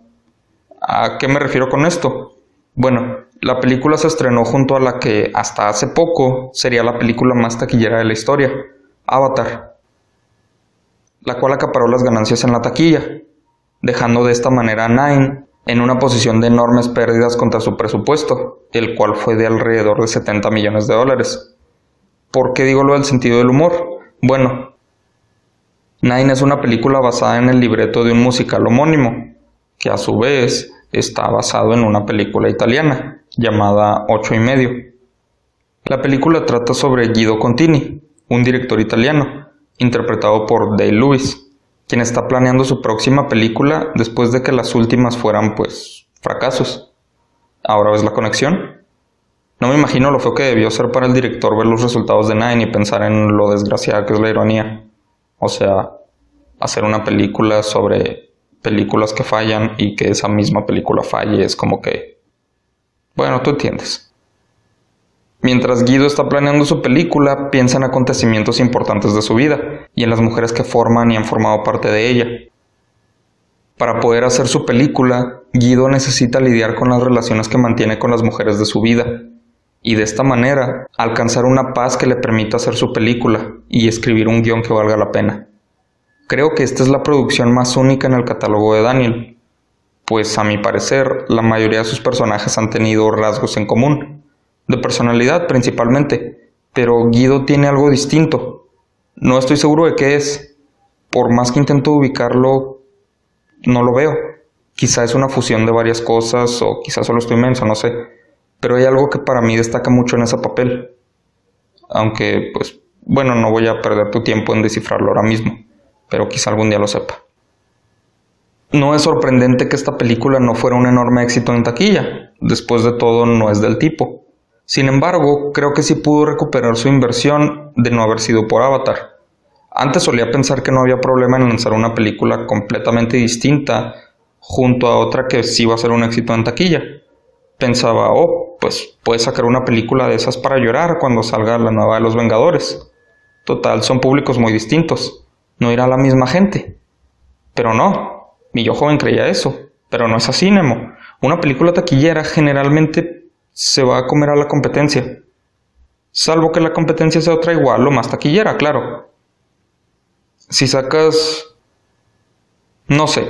A: ¿A qué me refiero con esto? Bueno, la película se estrenó junto a la que hasta hace poco sería la película más taquillera de la historia, Avatar, la cual acaparó las ganancias en la taquilla, dejando de esta manera a Nine en una posición de enormes pérdidas contra su presupuesto, el cual fue de alrededor de 70 millones de dólares. ¿Por qué digo lo del sentido del humor? Bueno, Nine es una película basada en el libreto de un musical homónimo, que a su vez está basado en una película italiana llamada Ocho y medio. La película trata sobre Guido Contini, un director italiano, interpretado por Dale Lewis, quien está planeando su próxima película después de que las últimas fueran pues fracasos. ¿Ahora ves la conexión? No me imagino lo feo que debió ser para el director ver los resultados de Nine y pensar en lo desgraciada que es la ironía. O sea, hacer una película sobre películas que fallan y que esa misma película falle es como que... Bueno, tú entiendes. Mientras Guido está planeando su película, piensa en acontecimientos importantes de su vida y en las mujeres que forman y han formado parte de ella. Para poder hacer su película, Guido necesita lidiar con las relaciones que mantiene con las mujeres de su vida, y de esta manera alcanzar una paz que le permita hacer su película y escribir un guion que valga la pena. Creo que esta es la producción más única en el catálogo de Daniel, pues a mi parecer la mayoría de sus personajes han tenido rasgos en común, de personalidad principalmente, pero Guido tiene algo distinto. No estoy seguro de qué es. Por más que intento ubicarlo, no lo veo. Quizá es una fusión de varias cosas o quizá solo estoy inmenso, no sé. Pero hay algo que para mí destaca mucho en ese papel. Aunque, pues, bueno, no voy a perder tu tiempo en descifrarlo ahora mismo, pero quizá algún día lo sepa. No es sorprendente que esta película no fuera un enorme éxito en taquilla. Después de todo, no es del tipo. Sin embargo, creo que sí pudo recuperar su inversión de no haber sido por Avatar. Antes solía pensar que no había problema en lanzar una película completamente distinta junto a otra que sí va a ser un éxito en taquilla. Pensaba, oh, pues puedes sacar una película de esas para llorar cuando salga la nueva de los Vengadores. Total, son públicos muy distintos. No irá la misma gente. Pero no, mi yo joven creía eso. Pero no es así, Nemo. Una película taquillera generalmente se va a comer a la competencia. Salvo que la competencia sea otra igual o más taquillera, claro. Si sacas, no sé,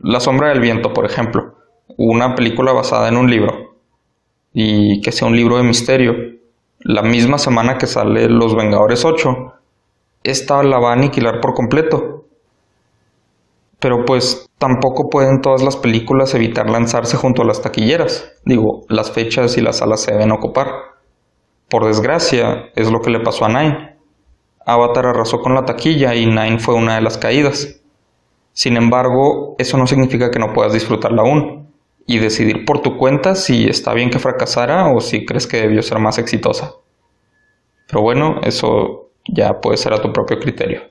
A: La sombra del viento, por ejemplo, una película basada en un libro, y que sea un libro de misterio, la misma semana que sale Los Vengadores 8, esta la va a aniquilar por completo. Pero pues tampoco pueden todas las películas evitar lanzarse junto a las taquilleras. Digo, las fechas y las salas se deben ocupar. Por desgracia, es lo que le pasó a Nine. Avatar arrasó con la taquilla y Nine fue una de las caídas. Sin embargo, eso no significa que no puedas disfrutarla aún y decidir por tu cuenta si está bien que fracasara o si crees que debió ser más exitosa. Pero bueno, eso ya puede ser a tu propio criterio.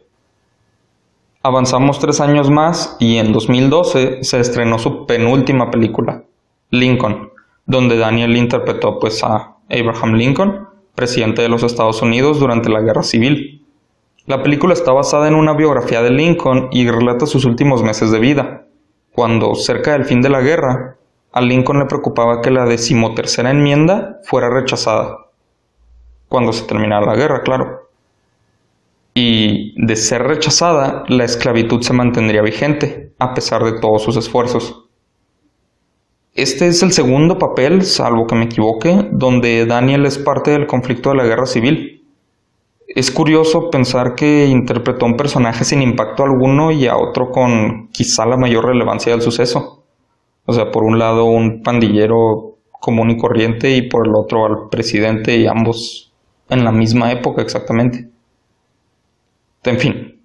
A: Avanzamos tres años más y en 2012 se estrenó su penúltima película, Lincoln, donde Daniel interpretó pues a Abraham Lincoln, presidente de los Estados Unidos durante la Guerra Civil. La película está basada en una biografía de Lincoln y relata sus últimos meses de vida, cuando, cerca del fin de la guerra, a Lincoln le preocupaba que la decimotercera enmienda fuera rechazada. Cuando se terminara la guerra, claro y de ser rechazada, la esclavitud se mantendría vigente, a pesar de todos sus esfuerzos. Este es el segundo papel, salvo que me equivoque, donde Daniel es parte del conflicto de la guerra civil. Es curioso pensar que interpretó a un personaje sin impacto alguno y a otro con quizá la mayor relevancia del suceso. O sea, por un lado un pandillero común y corriente y por el otro al presidente y ambos en la misma época exactamente. En fin.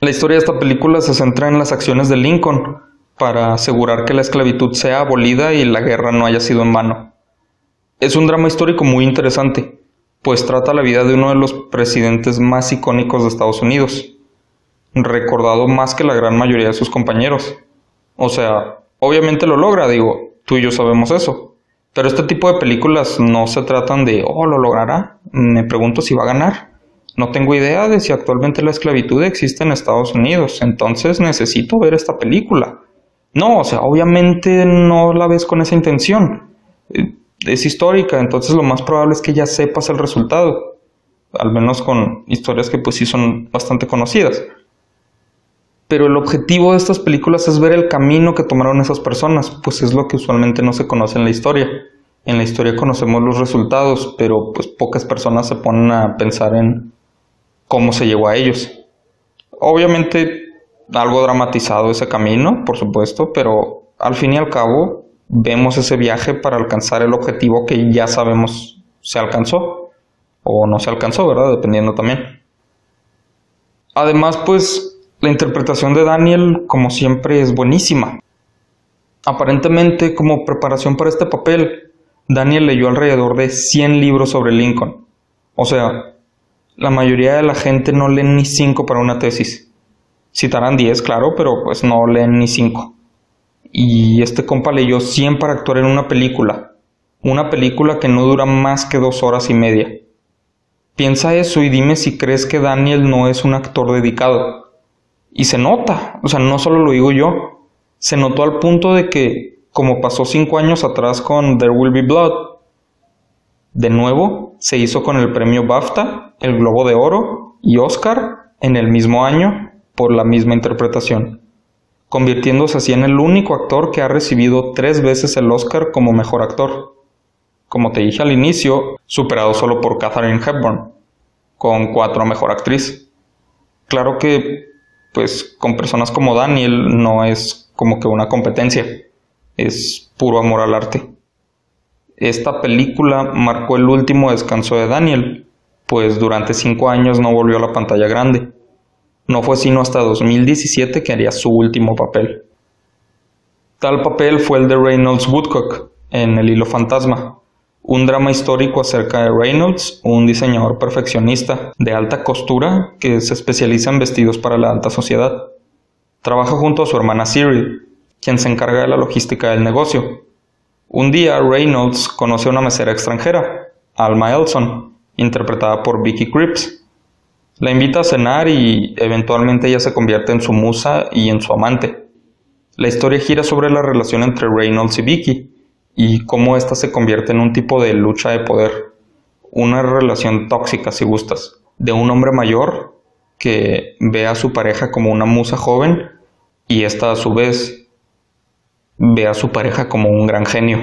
A: La historia de esta película se centra en las acciones de Lincoln para asegurar que la esclavitud sea abolida y la guerra no haya sido en vano. Es un drama histórico muy interesante, pues trata la vida de uno de los presidentes más icónicos de Estados Unidos, recordado más que la gran mayoría de sus compañeros. O sea, obviamente lo logra, digo, tú y yo sabemos eso. Pero este tipo de películas no se tratan de, oh, lo logrará. Me pregunto si va a ganar. No tengo idea de si actualmente la esclavitud existe en Estados Unidos, entonces necesito ver esta película. No, o sea, obviamente no la ves con esa intención. Eh, es histórica, entonces lo más probable es que ya sepas el resultado. Al menos con historias que pues sí son bastante conocidas. Pero el objetivo de estas películas es ver el camino que tomaron esas personas, pues es lo que usualmente no se conoce en la historia. En la historia conocemos los resultados, pero pues pocas personas se ponen a pensar en cómo se llegó a ellos. Obviamente algo dramatizado ese camino, por supuesto, pero al fin y al cabo vemos ese viaje para alcanzar el objetivo que ya sabemos se alcanzó o no se alcanzó, ¿verdad? Dependiendo también. Además, pues la interpretación de Daniel, como siempre, es buenísima. Aparentemente, como preparación para este papel, Daniel leyó alrededor de 100 libros sobre Lincoln. O sea, la mayoría de la gente no lee ni 5 para una tesis. Citarán 10, claro, pero pues no leen ni 5. Y este compa leyó 100 para actuar en una película. Una película que no dura más que dos horas y media. Piensa eso y dime si crees que Daniel no es un actor dedicado. Y se nota, o sea, no solo lo digo yo, se notó al punto de que, como pasó cinco años atrás con There Will Be Blood, de nuevo se hizo con el premio BAFTA, el Globo de Oro y Oscar en el mismo año por la misma interpretación, convirtiéndose así en el único actor que ha recibido tres veces el Oscar como mejor actor. Como te dije al inicio, superado solo por Katharine Hepburn, con cuatro a mejor actriz. Claro que, pues, con personas como Daniel no es como que una competencia, es puro amor al arte. Esta película marcó el último descanso de Daniel, pues durante cinco años no volvió a la pantalla grande no fue sino hasta 2017 que haría su último papel. Tal papel fue el de Reynolds Woodcock en El hilo fantasma, un drama histórico acerca de Reynolds, un diseñador perfeccionista de alta costura que se especializa en vestidos para la alta sociedad. Trabaja junto a su hermana Cyril, quien se encarga de la logística del negocio. Un día Reynolds conoce a una mesera extranjera, Alma Elson, interpretada por Vicky Cripps, la invita a cenar y eventualmente ella se convierte en su musa y en su amante. La historia gira sobre la relación entre Reynolds y Vicky y cómo ésta se convierte en un tipo de lucha de poder, una relación tóxica si gustas, de un hombre mayor que ve a su pareja como una musa joven y ésta a su vez ve a su pareja como un gran genio.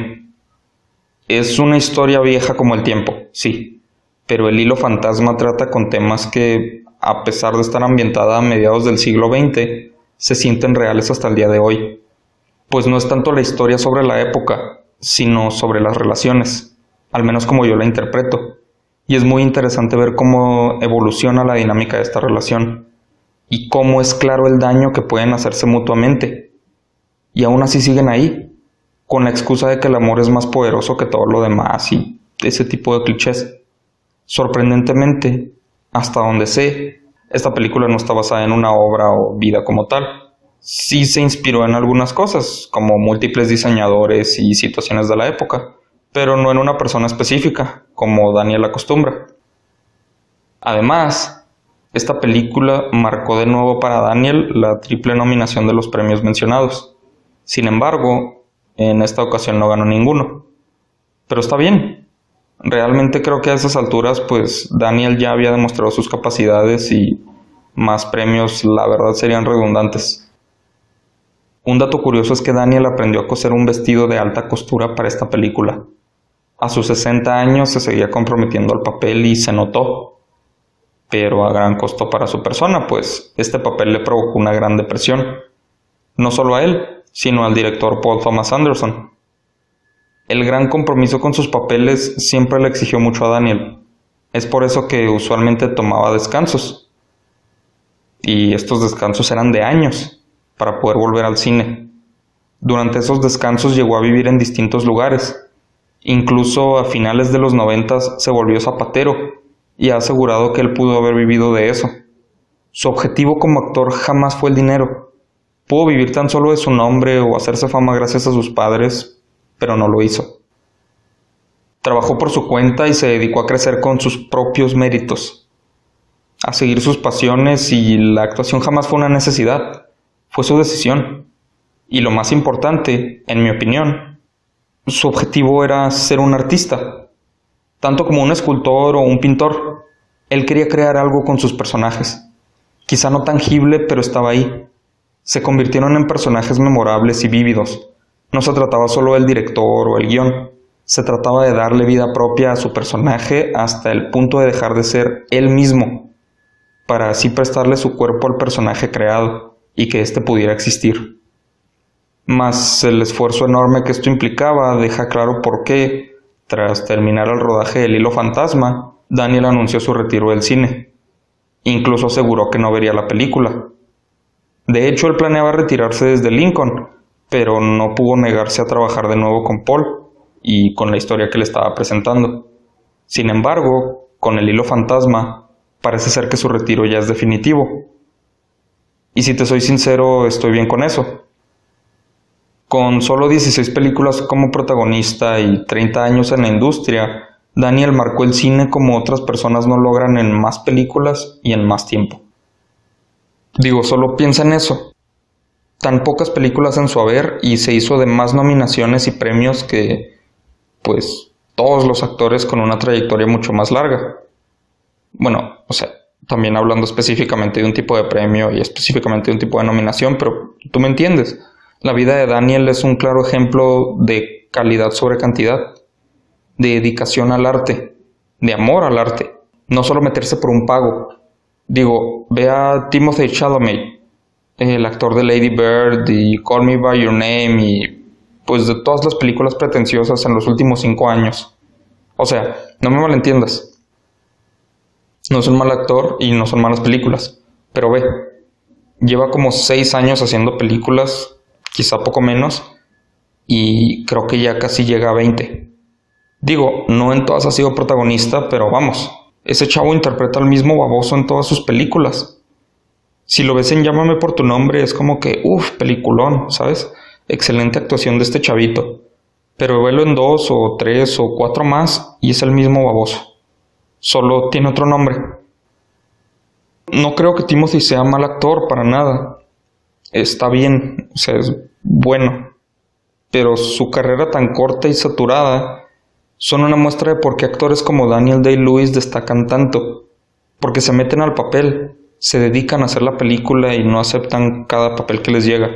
A: Es una historia vieja como el tiempo, sí, pero el hilo fantasma trata con temas que, a pesar de estar ambientada a mediados del siglo XX, se sienten reales hasta el día de hoy. Pues no es tanto la historia sobre la época, sino sobre las relaciones, al menos como yo la interpreto. Y es muy interesante ver cómo evoluciona la dinámica de esta relación y cómo es claro el daño que pueden hacerse mutuamente. Y aún así siguen ahí, con la excusa de que el amor es más poderoso que todo lo demás y ese tipo de clichés. Sorprendentemente, hasta donde sé, esta película no está basada en una obra o vida como tal. Sí se inspiró en algunas cosas, como múltiples diseñadores y situaciones de la época, pero no en una persona específica, como Daniel acostumbra. Además, esta película marcó de nuevo para Daniel la triple nominación de los premios mencionados. Sin embargo, en esta ocasión no ganó ninguno. Pero está bien, realmente creo que a esas alturas pues Daniel ya había demostrado sus capacidades y más premios la verdad serían redundantes. Un dato curioso es que Daniel aprendió a coser un vestido de alta costura para esta película. A sus 60 años se seguía comprometiendo al papel y se notó, pero a gran costo para su persona, pues este papel le provocó una gran depresión. No solo a él, sino al director Paul Thomas Anderson. El gran compromiso con sus papeles siempre le exigió mucho a Daniel. Es por eso que usualmente tomaba descansos. Y estos descansos eran de años, para poder volver al cine. Durante esos descansos llegó a vivir en distintos lugares. Incluso a finales de los noventas se volvió zapatero y ha asegurado que él pudo haber vivido de eso. Su objetivo como actor jamás fue el dinero. Pudo vivir tan solo de su nombre o hacerse fama gracias a sus padres, pero no lo hizo. Trabajó por su cuenta y se dedicó a crecer con sus propios méritos, a seguir sus pasiones y la actuación jamás fue una necesidad, fue su decisión. Y lo más importante, en mi opinión, su objetivo era ser un artista, tanto como un escultor o un pintor. Él quería crear algo con sus personajes, quizá no tangible, pero estaba ahí. Se convirtieron en personajes memorables y vívidos, no se trataba solo del director o el guion, se trataba de darle vida propia a su personaje hasta el punto de dejar de ser él mismo, para así prestarle su cuerpo al personaje creado y que éste pudiera existir. Mas el esfuerzo enorme que esto implicaba deja claro por qué, tras terminar el rodaje del hilo fantasma, Daniel anunció su retiro del cine. Incluso aseguró que no vería la película. De hecho, él planeaba retirarse desde Lincoln, pero no pudo negarse a trabajar de nuevo con Paul y con la historia que le estaba presentando. Sin embargo, con el hilo fantasma, parece ser que su retiro ya es definitivo. Y si te soy sincero, estoy bien con eso. Con solo 16 películas como protagonista y 30 años en la industria, Daniel marcó el cine como otras personas no logran en más películas y en más tiempo. Digo, solo piensa en eso tan pocas películas en su haber y se hizo de más nominaciones y premios que, pues, todos los actores con una trayectoria mucho más larga. Bueno, o sea, también hablando específicamente de un tipo de premio y específicamente de un tipo de nominación, pero tú me entiendes. La vida de Daniel es un claro ejemplo de calidad sobre cantidad, de dedicación al arte, de amor al arte, no solo meterse por un pago. Digo, ve a Timothy Chalamet, el actor de Lady Bird y Call Me By Your Name y pues de todas las películas pretenciosas en los últimos cinco años. O sea, no me malentiendas. No es un mal actor y no son malas películas. Pero ve, lleva como seis años haciendo películas, quizá poco menos, y creo que ya casi llega a 20. Digo, no en todas ha sido protagonista, pero vamos, ese chavo interpreta al mismo baboso en todas sus películas si lo ves en Llámame por tu nombre, es como que, uff, peliculón, ¿sabes? Excelente actuación de este chavito. Pero velo en dos o tres o cuatro más y es el mismo baboso. Solo tiene otro nombre. No creo que Timothy sea mal actor para nada. Está bien, o sea, es bueno. Pero su carrera tan corta y saturada son una muestra de por qué actores como Daniel Day-Lewis destacan tanto. Porque se meten al papel se dedican a hacer la película y no aceptan cada papel que les llega.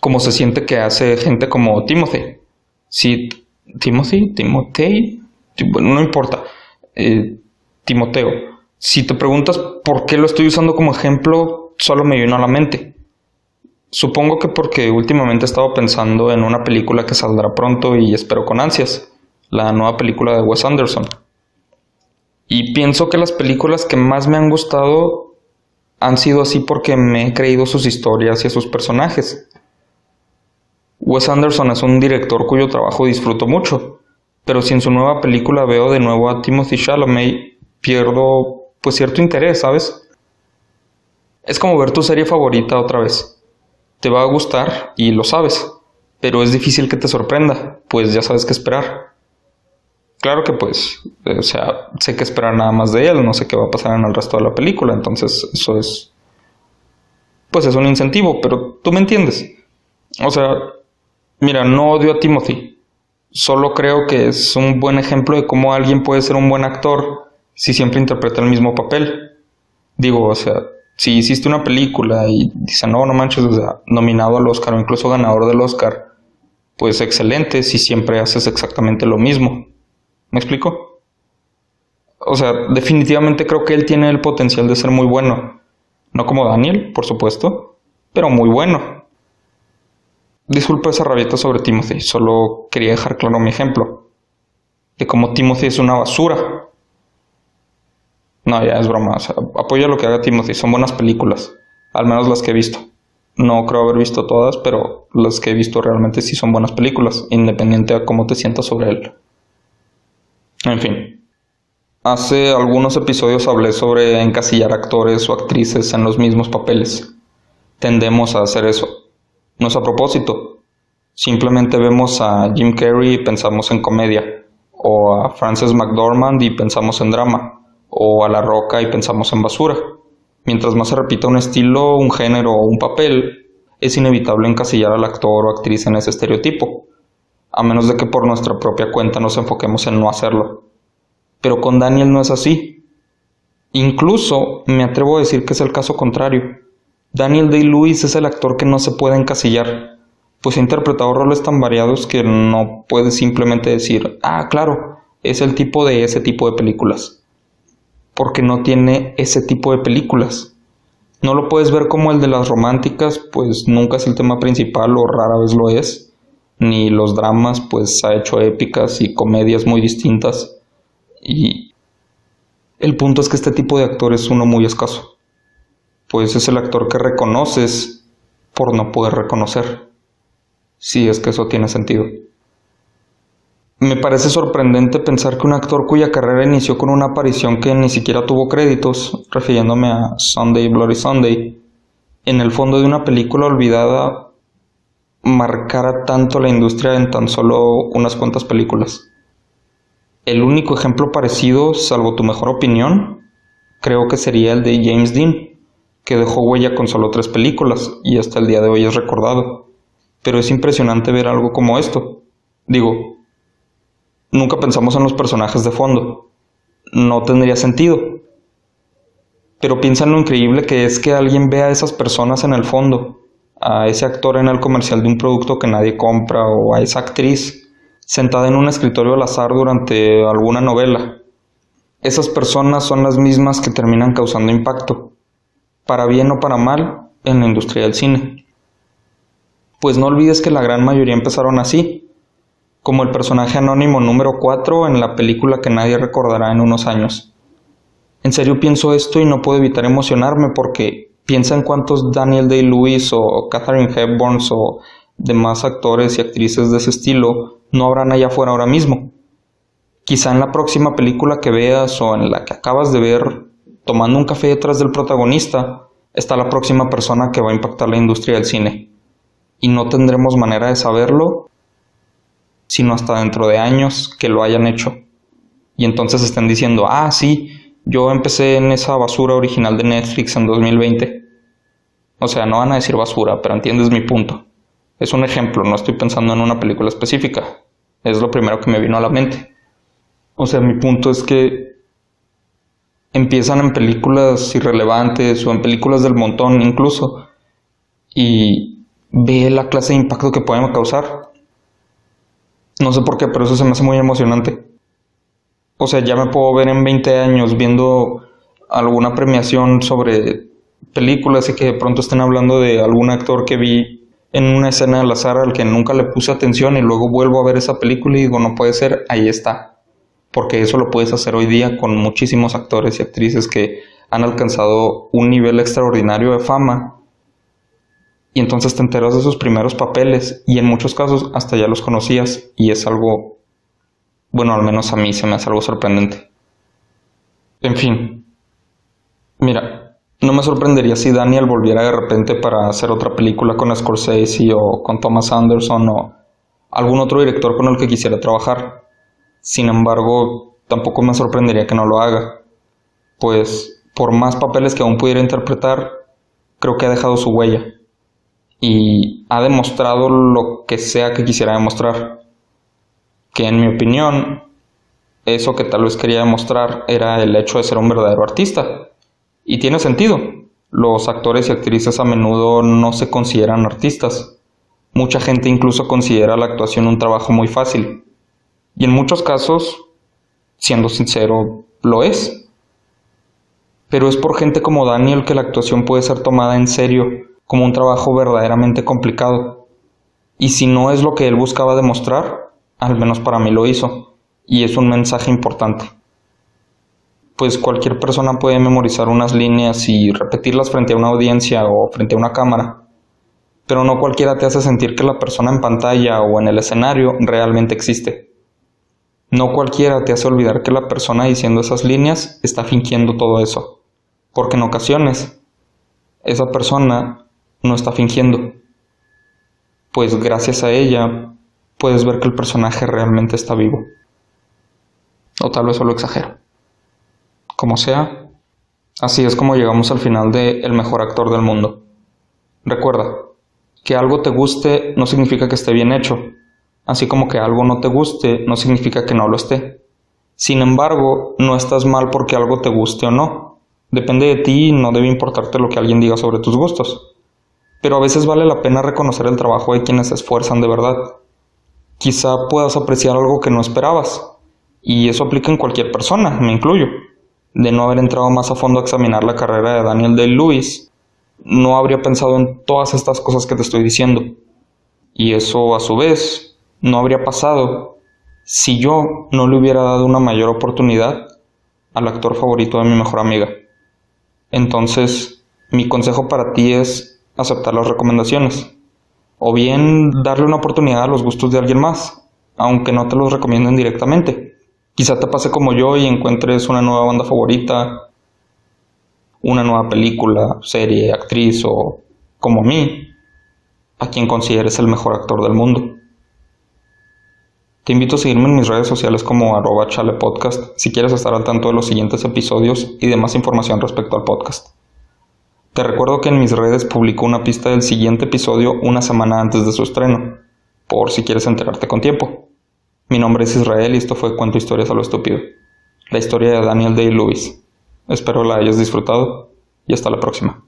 A: Como se siente que hace gente como Timothy. Sí, Timothy, Timothy, no importa. Eh, Timoteo. Si te preguntas por qué lo estoy usando como ejemplo, solo me vino a la mente. Supongo que porque últimamente he estado pensando en una película que saldrá pronto y espero con ansias, la nueva película de Wes Anderson. Y pienso que las películas que más me han gustado han sido así porque me he creído sus historias y a sus personajes. Wes Anderson es un director cuyo trabajo disfruto mucho, pero si en su nueva película veo de nuevo a Timothy Chalamet, pierdo pues cierto interés, ¿sabes? Es como ver tu serie favorita otra vez. Te va a gustar y lo sabes, pero es difícil que te sorprenda, pues ya sabes qué esperar. Claro que pues, eh, o sea, sé que esperar nada más de él, no sé qué va a pasar en el resto de la película, entonces eso es, pues es un incentivo, pero tú me entiendes. O sea, mira, no odio a Timothy, solo creo que es un buen ejemplo de cómo alguien puede ser un buen actor si siempre interpreta el mismo papel. Digo, o sea, si hiciste una película y dicen, no, no manches, nominado al Oscar o incluso ganador del Oscar, pues excelente si siempre haces exactamente lo mismo. ¿Me explico? O sea, definitivamente creo que él tiene el potencial de ser muy bueno. No como Daniel, por supuesto, pero muy bueno. Disculpa esa rabieta sobre Timothy, solo quería dejar claro mi ejemplo. De cómo Timothy es una basura. No, ya es broma. apoya lo que haga Timothy. Son buenas películas. Al menos las que he visto. No creo haber visto todas, pero las que he visto realmente sí son buenas películas, independiente de cómo te sientas sobre él. En fin. Hace algunos episodios hablé sobre encasillar actores o actrices en los mismos papeles. Tendemos a hacer eso. No es a propósito. Simplemente vemos a Jim Carrey y pensamos en comedia, o a Frances McDormand y pensamos en drama, o a La Roca y pensamos en basura. Mientras más se repita un estilo, un género o un papel, es inevitable encasillar al actor o actriz en ese estereotipo, a menos de que por nuestra propia cuenta nos enfoquemos en no hacerlo. Pero con Daniel no es así. Incluso me atrevo a decir que es el caso contrario. Daniel Day-Lewis es el actor que no se puede encasillar, pues ha interpretado roles tan variados que no puede simplemente decir, ah, claro, es el tipo de ese tipo de películas porque no tiene ese tipo de películas. No lo puedes ver como el de las románticas, pues nunca es el tema principal o rara vez lo es. Ni los dramas, pues ha hecho épicas y comedias muy distintas. Y el punto es que este tipo de actor es uno muy escaso. Pues es el actor que reconoces por no poder reconocer. Si es que eso tiene sentido. Me parece sorprendente pensar que un actor cuya carrera inició con una aparición que ni siquiera tuvo créditos, refiriéndome a Sunday Bloody Sunday, en el fondo de una película olvidada marcara tanto la industria en tan solo unas cuantas películas. El único ejemplo parecido, salvo tu mejor opinión, creo que sería el de James Dean, que dejó huella con solo tres películas y hasta el día de hoy es recordado. Pero es impresionante ver algo como esto. Digo, nunca pensamos en los personajes de fondo. No tendría sentido. Pero piensa en lo increíble que es que alguien vea a esas personas en el fondo, a ese actor en el comercial de un producto que nadie compra o a esa actriz sentada en un escritorio al azar durante alguna novela. Esas personas son las mismas que terminan causando impacto, para bien o para mal, en la industria del cine. Pues no olvides que la gran mayoría empezaron así, como el personaje anónimo número 4 en la película que nadie recordará en unos años. En serio pienso esto y no puedo evitar emocionarme porque piensa en cuántos Daniel Day-Lewis o Catherine Hepburn o demás actores y actrices de ese estilo no habrán allá afuera ahora mismo. Quizá en la próxima película que veas o en la que acabas de ver, tomando un café detrás del protagonista, está la próxima persona que va a impactar la industria del cine. Y no tendremos manera de saberlo sino hasta dentro de años que lo hayan hecho. Y entonces están diciendo, ah, sí, yo empecé en esa basura original de Netflix en 2020. O sea, no van a decir basura, pero entiendes mi punto. Es un ejemplo, no estoy pensando en una película específica. Es lo primero que me vino a la mente. O sea, mi punto es que empiezan en películas irrelevantes o en películas del montón incluso y ve la clase de impacto que pueden causar. No sé por qué, pero eso se me hace muy emocionante. O sea, ya me puedo ver en 20 años viendo alguna premiación sobre películas y que de pronto estén hablando de algún actor que vi en una escena al azar al que nunca le puse atención y luego vuelvo a ver esa película y digo, no puede ser, ahí está. Porque eso lo puedes hacer hoy día con muchísimos actores y actrices que han alcanzado un nivel extraordinario de fama y entonces te enteras de sus primeros papeles y en muchos casos hasta ya los conocías y es algo, bueno, al menos a mí se me hace algo sorprendente. En fin, mira, no me sorprendería si Daniel volviera de repente para hacer otra película con Scorsese o con Thomas Anderson o algún otro director con el que quisiera trabajar. Sin embargo, tampoco me sorprendería que no lo haga, pues por más papeles que aún pudiera interpretar, creo que ha dejado su huella y ha demostrado lo que sea que quisiera demostrar. Que en mi opinión, eso que tal vez quería demostrar era el hecho de ser un verdadero artista. Y tiene sentido. Los actores y actrices a menudo no se consideran artistas. Mucha gente incluso considera la actuación un trabajo muy fácil. Y en muchos casos, siendo sincero, lo es. Pero es por gente como Daniel que la actuación puede ser tomada en serio como un trabajo verdaderamente complicado. Y si no es lo que él buscaba demostrar, al menos para mí lo hizo, y es un mensaje importante pues cualquier persona puede memorizar unas líneas y repetirlas frente a una audiencia o frente a una cámara, pero no cualquiera te hace sentir que la persona en pantalla o en el escenario realmente existe. No cualquiera te hace olvidar que la persona diciendo esas líneas está fingiendo todo eso, porque en ocasiones esa persona no está fingiendo, pues gracias a ella puedes ver que el personaje realmente está vivo. O tal vez solo exagero. Como sea, así es como llegamos al final de El mejor actor del mundo. Recuerda, que algo te guste no significa que esté bien hecho, así como que algo no te guste no significa que no lo esté. Sin embargo, no estás mal porque algo te guste o no. Depende de ti y no debe importarte lo que alguien diga sobre tus gustos. Pero a veces vale la pena reconocer el trabajo de quienes se esfuerzan de verdad. Quizá puedas apreciar algo que no esperabas, y eso aplica en cualquier persona, me incluyo de no haber entrado más a fondo a examinar la carrera de Daniel Day-Lewis, no habría pensado en todas estas cosas que te estoy diciendo. Y eso, a su vez, no habría pasado si yo no le hubiera dado una mayor oportunidad al actor favorito de mi mejor amiga. Entonces, mi consejo para ti es aceptar las recomendaciones. O bien darle una oportunidad a los gustos de alguien más, aunque no te los recomienden directamente. Quizá te pase como yo y encuentres una nueva banda favorita, una nueva película, serie, actriz o, como a mí, a quien consideres el mejor actor del mundo. Te invito a seguirme en mis redes sociales como arroba chalepodcast si quieres estar al tanto de los siguientes episodios y de más información respecto al podcast. Te recuerdo que en mis redes publico una pista del siguiente episodio una semana antes de su estreno, por si quieres enterarte con tiempo. Mi nombre es Israel y esto fue Cuento Historias a lo Estúpido, la historia de Daniel Day-Lewis. Espero la hayas disfrutado y hasta la próxima.